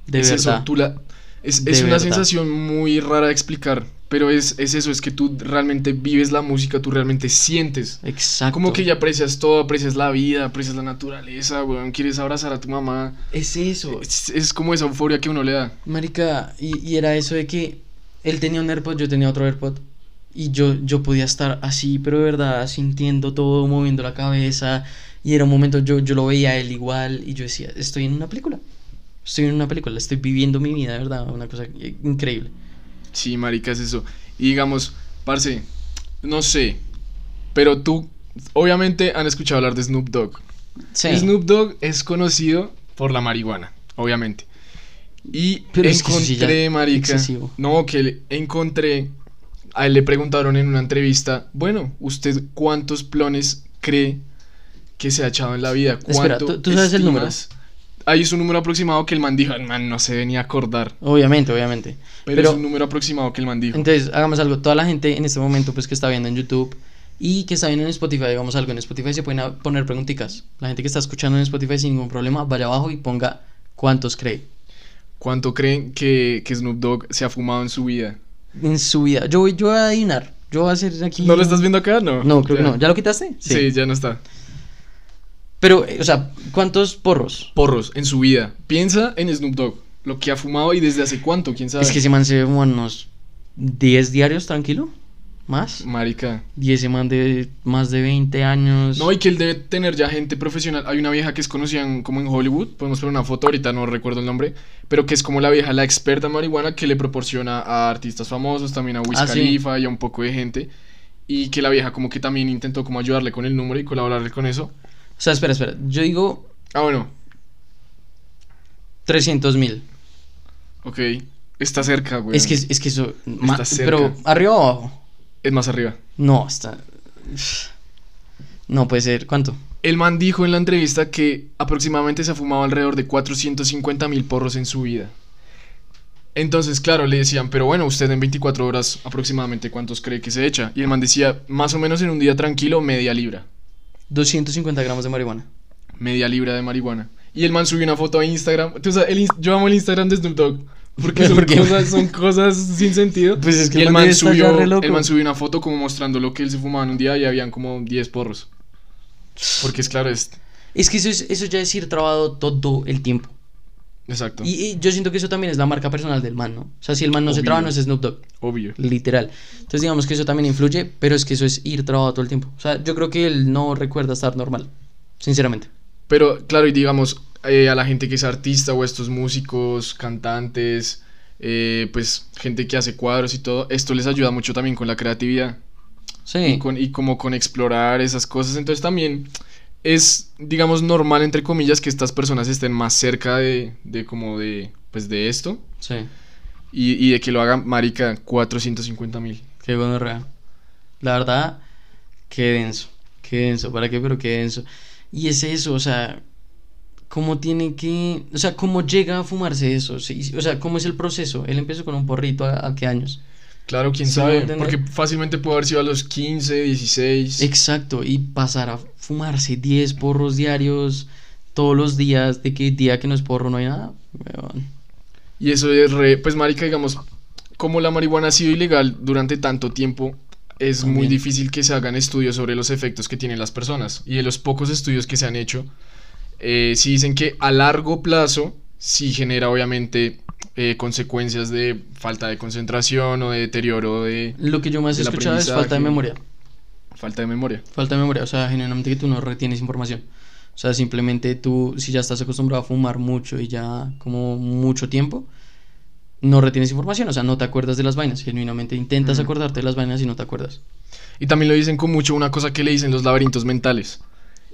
De es verdad. Eso, tú la- es, es una verdad. sensación muy rara de explicar, pero es, es eso, es que tú realmente vives la música, tú realmente sientes. Exacto. Como que ya aprecias todo, aprecias la vida, aprecias la naturaleza, weón, quieres abrazar a tu mamá. Es eso. Es, es como esa euforia que uno le da. Marica, y, y era eso de que él tenía un AirPod, yo tenía otro AirPod. Y yo, yo podía estar así, pero de verdad, sintiendo todo, moviendo la cabeza. Y era un momento, yo, yo lo veía a él igual. Y yo decía, estoy en una película. Estoy en una película, estoy viviendo mi vida, de verdad. Una cosa increíble. Sí, marica, es eso. Y digamos, parce, no sé, pero tú, obviamente han escuchado hablar de Snoop Dogg. Sí. Snoop Dogg es conocido por la marihuana, obviamente. Y Pero es encontré, marica. excesivo. No, que le- encontré. A él le preguntaron en una entrevista, bueno, ¿usted cuántos plones cree que se ha echado en la vida? Espera, ¿Cuánto ¿tú- tú sabes el número? estimas?" Ahí es un número aproximado que el man dijo, "El man no se venía a acordar. Obviamente, obviamente. Pero, Pero- es un número aproximado que el man dijo. Entonces, hagamos algo. Toda la gente en este momento, pues, que está viendo en YouTube y que está viendo en Spotify, hagamos algo. En Spotify se pueden poner preguntitas. La gente que está escuchando en Spotify sin ningún problema, vaya abajo y ponga cuántos cree ¿Cuánto creen que, que Snoop Dogg se ha fumado en su vida? en su vida. Yo voy, yo voy a adivinar. Yo voy a hacer aquí. ¿No lo estás viendo acá? No. No, creo que no. ¿Ya lo quitaste? Sí. ya no está. Pero, o sea, ¿cuántos porros? Porros en su vida. Piensa en Snoop Dogg. Lo que ha fumado y desde hace cuánto, quién sabe. Es que ese man se fuma unos 10 diarios, tranquilo. ¿Más? Marica. Y ese man de más de 20 años. No, y que él debe tener ya gente profesional. Hay una vieja que es conocida en- como en Hollywood. Podemos poner una foto, ahorita no recuerdo el nombre. Pero que es como la vieja, la experta en marihuana que le proporciona a artistas famosos, también a Wiz Ah, sí. Khalifa y a un poco de gente. Y que la vieja como que también intentó como ayudarle con el número y colaborarle con eso. O sea, espera, espera. Yo digo Ah, bueno. 300 mil. Ok. Está cerca, güey. Es que, es que eso. ma- cerca. Pero, ¿arriba o abajo? Es más arriba. No, está. No puede ser. ¿Cuánto? El man dijo en la entrevista que aproximadamente se ha fumado alrededor de 450 mil porros en su vida. Entonces, claro, le decían, pero bueno, usted en 24 horas aproximadamente cuántos cree que se echa. Y el man decía, más o menos en un día tranquilo, media libra. 250 gramos de marihuana. Media libra de marihuana. Y el man subió una foto a Instagram. El yo amo el Instagram de Snoop Dogg. Porque son, ¿Por cosas, son cosas sin sentido. Pues es que y el man subió, el man subió una foto como mostrando lo que él se fumaba en un día y habían como 10 porros. Porque es claro, es... Es que eso, es, eso ya es ir trabado todo el tiempo. Exacto. Y, y yo siento que eso también es la marca personal del man, ¿no? O sea, si el man no se traba, no es Snoop Dogg. Obvio. Literal. Entonces digamos que eso también influye, pero es que eso es ir trabado todo el tiempo. O sea, yo creo que él no recuerda estar normal. Sinceramente. Pero claro, y digamos, eh, a la gente que es artista o estos músicos, cantantes, eh, pues gente que hace cuadros y todo, esto les ayuda mucho también con la creatividad Sí. y, con, y como con explorar esas cosas. Entonces también es, digamos, normal, entre comillas, que estas personas estén más cerca de, de como de, pues de esto Sí. y, y de que lo hagan, marica, 450 mil. Qué gonorrea. La verdad, qué denso. Qué denso. ¿Para qué? Pero qué denso. Y es eso, o sea, cómo tiene que. O sea, cómo llega a fumarse eso. O sea, cómo es el proceso. Él empezó con un porrito a, a qué años. Claro, quién Sí, sabe, porque fácilmente puede haber sido a los 15, 16. Exacto. Y pasar a fumarse 10 porros diarios todos los días. De que día que no es porro no hay nada. weón. Y eso es re, pues marica, digamos, como la marihuana ha sido ilegal durante tanto tiempo, es muy difícil que se hagan estudios sobre los efectos que tienen las personas. Y de los pocos estudios que se han hecho, eh, sí dicen que a largo plazo sí genera obviamente eh, consecuencias de falta de concentración o de deterioro de Lo que yo más he escuchado es falta de memoria. falta de memoria. Falta de memoria, o sea, genuinamente que tú no retienes información. O sea, simplemente tú, si ya estás acostumbrado a fumar mucho y ya como mucho tiempo, no retienes información, o sea, no te acuerdas de las vainas. Genuinamente intentas Ujú. acordarte de las vainas y no te acuerdas. Y también lo dicen con mucho una cosa que le dicen los laberintos mentales.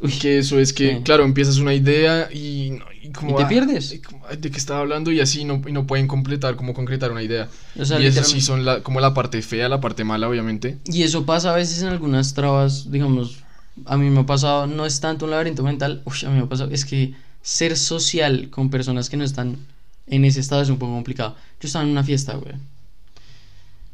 Uy, Que eso es que, Sí. claro, empiezas una idea y, y como, Y te ah, pierdes. como, ¿De qué estaba hablando? Y así no, y no pueden completar, como concretar una idea. O sea, y eso sí son la, como la parte fea, la parte mala, obviamente. Y eso pasa a veces en algunas trabas, digamos, a mí me ha pasado, no es tanto un laberinto mental, uy, a mí me ha pasado, es que ser social con personas que no están en ese estado es un poco complicado. Yo estaba en una fiesta, güey.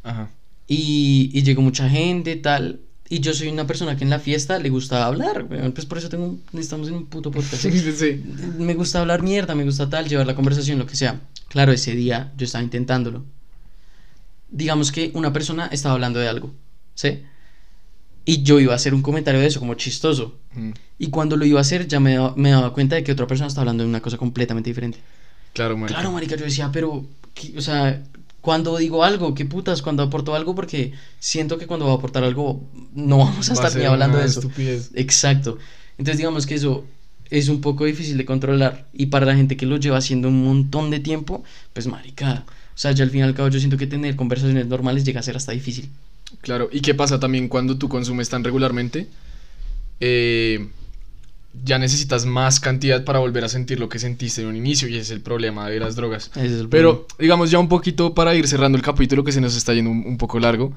Ajá. Y, y llegó mucha gente, tal. Y yo soy una persona que en la fiesta le gusta hablar. Pues por eso tengo, estamos en un puto podcast. ¿sí? sí. Me gusta hablar mierda, me gusta tal, llevar la conversación, lo que sea. Claro, ese día yo estaba intentándolo. Digamos que una persona estaba hablando de algo, ¿sí? Y yo iba a hacer un comentario de eso, como chistoso. Mm, Y cuando lo iba a hacer, ya me daba, me daba cuenta de que otra persona estaba hablando de una cosa completamente diferente. Claro, marica. Claro, marica, yo decía, pero, ¿qué- o sea, cuando digo algo, ¿qué putas? Cuando aporto algo, porque siento que cuando voy a aportar algo, no vamos a Va estar ni hablando de eso. estupidez. Exacto. Entonces, digamos que eso es un poco difícil de controlar. Y para la gente que lo lleva haciendo un montón de tiempo, pues, marica, o sea, ya al fin y al cabo yo siento que tener conversaciones normales llega a ser hasta difícil. Claro. ¿Y qué pasa también cuando tú consumes tan regularmente? Eh, ya necesitas más cantidad para volver a sentir lo que sentiste en un inicio y ese es el problema de las drogas. Es Pero, digamos, ya un poquito para ir cerrando el capítulo que se nos está yendo un, un poco largo.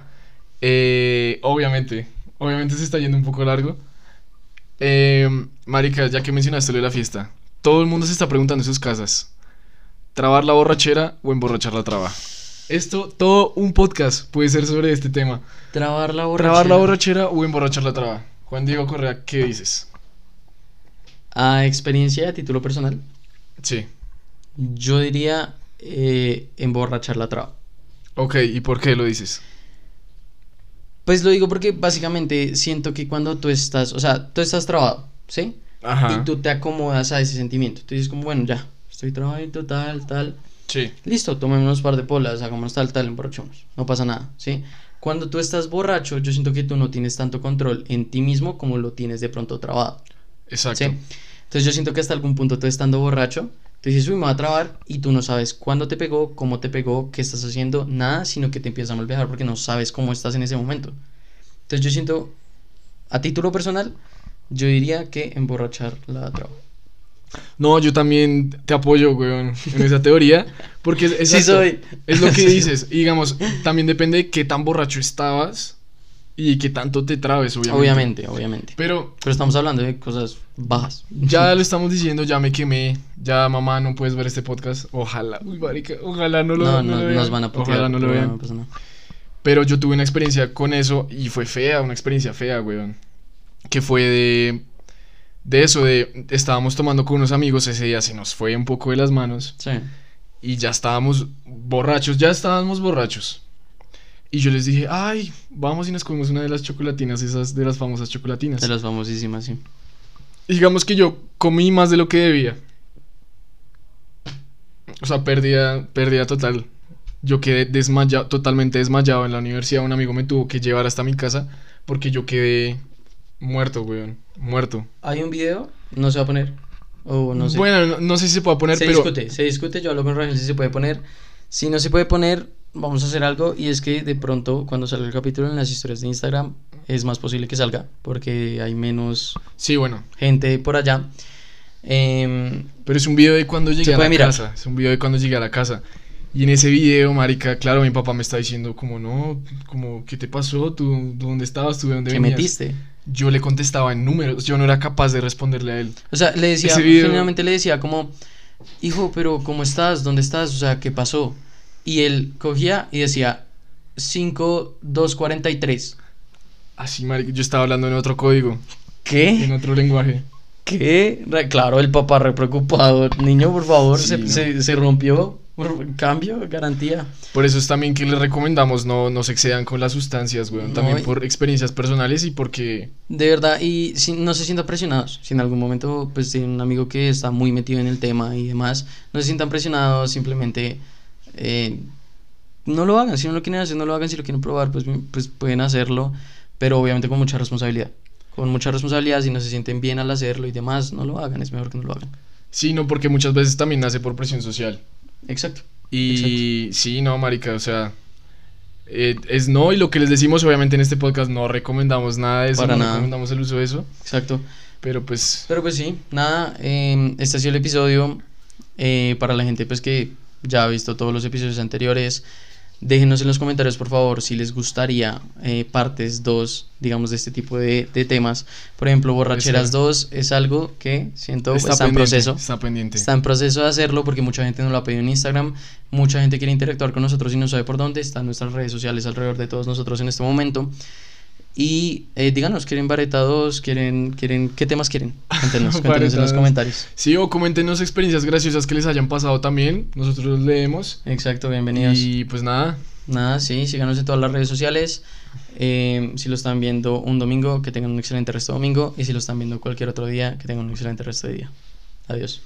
Eh, obviamente, obviamente se está yendo un poco largo. Eh, marica, ya que mencionaste lo de la fiesta, todo el mundo se está preguntando en sus casas: ¿trabar la borrachera o emborrachar la traba? Esto, todo un podcast puede ser sobre este tema. Trabar la borrachera. ¿Trabar la borrachera o emborrachar la traba? Juan Diego Correa, ¿qué dices? A experiencia a título personal, Sí. yo diría eh, emborrachar la traba. Ok, ¿y por qué lo dices? Pues lo digo porque básicamente siento que cuando tú estás, o sea, tú estás trabado, ¿sí? Ajá. Y tú te acomodas a ese sentimiento. Tú dices como, bueno, ya, estoy trabadito, tal, tal. Sí. Listo, tomémonos un par de polas, hagamos tal, tal, emborrachémonos. No pasa nada, ¿sí? Cuando tú estás borracho, yo siento que tú no tienes tanto control en ti mismo como lo tienes de pronto trabado, Exacto. ¿sí? Entonces yo siento que hasta algún punto tú estando borracho, tú dices, uy, me va a trabar y tú no sabes cuándo te pegó, cómo te pegó, qué estás haciendo, nada, sino que te empiezas a malviajar porque no sabes cómo estás en ese momento. Entonces yo siento, a título personal, yo diría que emborrachar la traba. No, yo también te apoyo, weón, en esa teoría. Porque es, Sí soy. es lo que dices. Y digamos, también depende de qué tan borracho estabas y que tanto te trabes, obviamente. Obviamente, obviamente. Pero Pero estamos hablando de cosas bajas. ya lo estamos diciendo, ya me quemé. Ya, mamá, no puedes ver este podcast. Ojalá, uy, marica, ojalá no lo, No, no no, lo vean. nos van a putear. Ojalá no lo vean. no. Pero yo tuve una experiencia con eso y fue fea, una experiencia fea, weón. Que fue de. De eso, de. Estábamos tomando con unos amigos, ese día se nos fue un poco de las manos. Sí. Y ya estábamos borrachos, ya estábamos borrachos. Y yo les dije, ay, vamos y nos comemos una de las chocolatinas, esas de las famosas chocolatinas. De las famosísimas, sí. Y digamos que yo comí más de lo que debía. O sea, pérdida, pérdida total. Yo quedé desmayado, totalmente desmayado en la universidad. Un amigo me tuvo que llevar hasta mi casa porque yo quedé muerto, weón. Muerto. ¿Hay un video? No se va a poner. O no sé. Bueno, no, no sé si se puede poner, se pero... discute, se discute. Yo hablo con Rangel si se puede poner. Si no se puede poner, vamos a hacer algo. Y es que de pronto, cuando salga el capítulo en las historias de Instagram, es más posible que salga. Porque hay menos Sí, bueno. gente por allá. Em, Pero es un video de cuando llegué a la mirar. casa. Es un video de cuando llegué a la casa. Y en ese video, marica, claro, mi papá me está diciendo como, no, como, ¿qué te pasó? ¿Tú dónde estabas? ¿Tú de dónde ¿Qué venías?". metiste? Yo le contestaba en números. Yo no era capaz de responderle a él. O sea, le decía, video- generalmente le decía como, hijo, pero ¿cómo estás? ¿Dónde estás? O sea, ¿qué pasó? Y él cogía y decía 5243. Así, marica, yo estaba hablando en otro código, en ¿Qué? otro lenguaje. ¿Qué? Re- Claro, el papá re preocupado. Niño, por favor, Sí, se, no. se, se rompió. Cambio, garantía. Por eso es también que les recomendamos no, no se excedan con las sustancias, weón. También por experiencias personales y porque... De verdad, y si, no se sientan presionados. Si en algún momento pues tienen un amigo que está muy metido en el tema y demás, no se sientan presionados, simplemente eh, no lo hagan. Si no lo quieren hacer, no lo hagan. Si lo quieren probar, pues, pues pueden hacerlo, pero obviamente con mucha responsabilidad. Con mucha responsabilidad, si no se sienten bien al hacerlo y demás, no lo hagan, es mejor que no lo hagan. Sí, no, porque muchas veces también nace por presión social. Exacto. Y sí, no, marica, o sea... eh, es no, y lo que les decimos, obviamente en este podcast no recomendamos nada de eso, Para no nada. recomendamos el uso de eso, Exacto. pero pues... Pero pues sí, nada, eh, este ha sido el episodio eh, para la gente pues que ya ha visto todos los episodios anteriores. Déjenos en los comentarios por favor si les gustaría eh, partes 2, digamos, de este tipo de, de temas. Por ejemplo, Borracheras ser. 2 es algo que siento está, en pendiente, proceso. Está pendiente. Está en proceso de hacerlo porque mucha gente nos lo ha pedido en Instagram, mucha gente quiere interactuar con nosotros y no sabe por dónde. Están nuestras redes sociales alrededor de todos nosotros en este momento. Y eh, díganos, ¿quieren Vareta 2? ¿Quieren, quieren, ¿Qué temas quieren? Cuéntenos, cuéntenos en los 2. comentarios. Sí, o coméntenos experiencias graciosas que les hayan pasado también, nosotros los leemos. Exacto, bienvenidos. Y pues nada, Nada, sí, síganos en todas las redes sociales. Eh, si lo están viendo un domingo, que tengan un excelente resto de domingo. Y si lo están viendo cualquier otro día, que tengan un excelente resto de día. Adiós.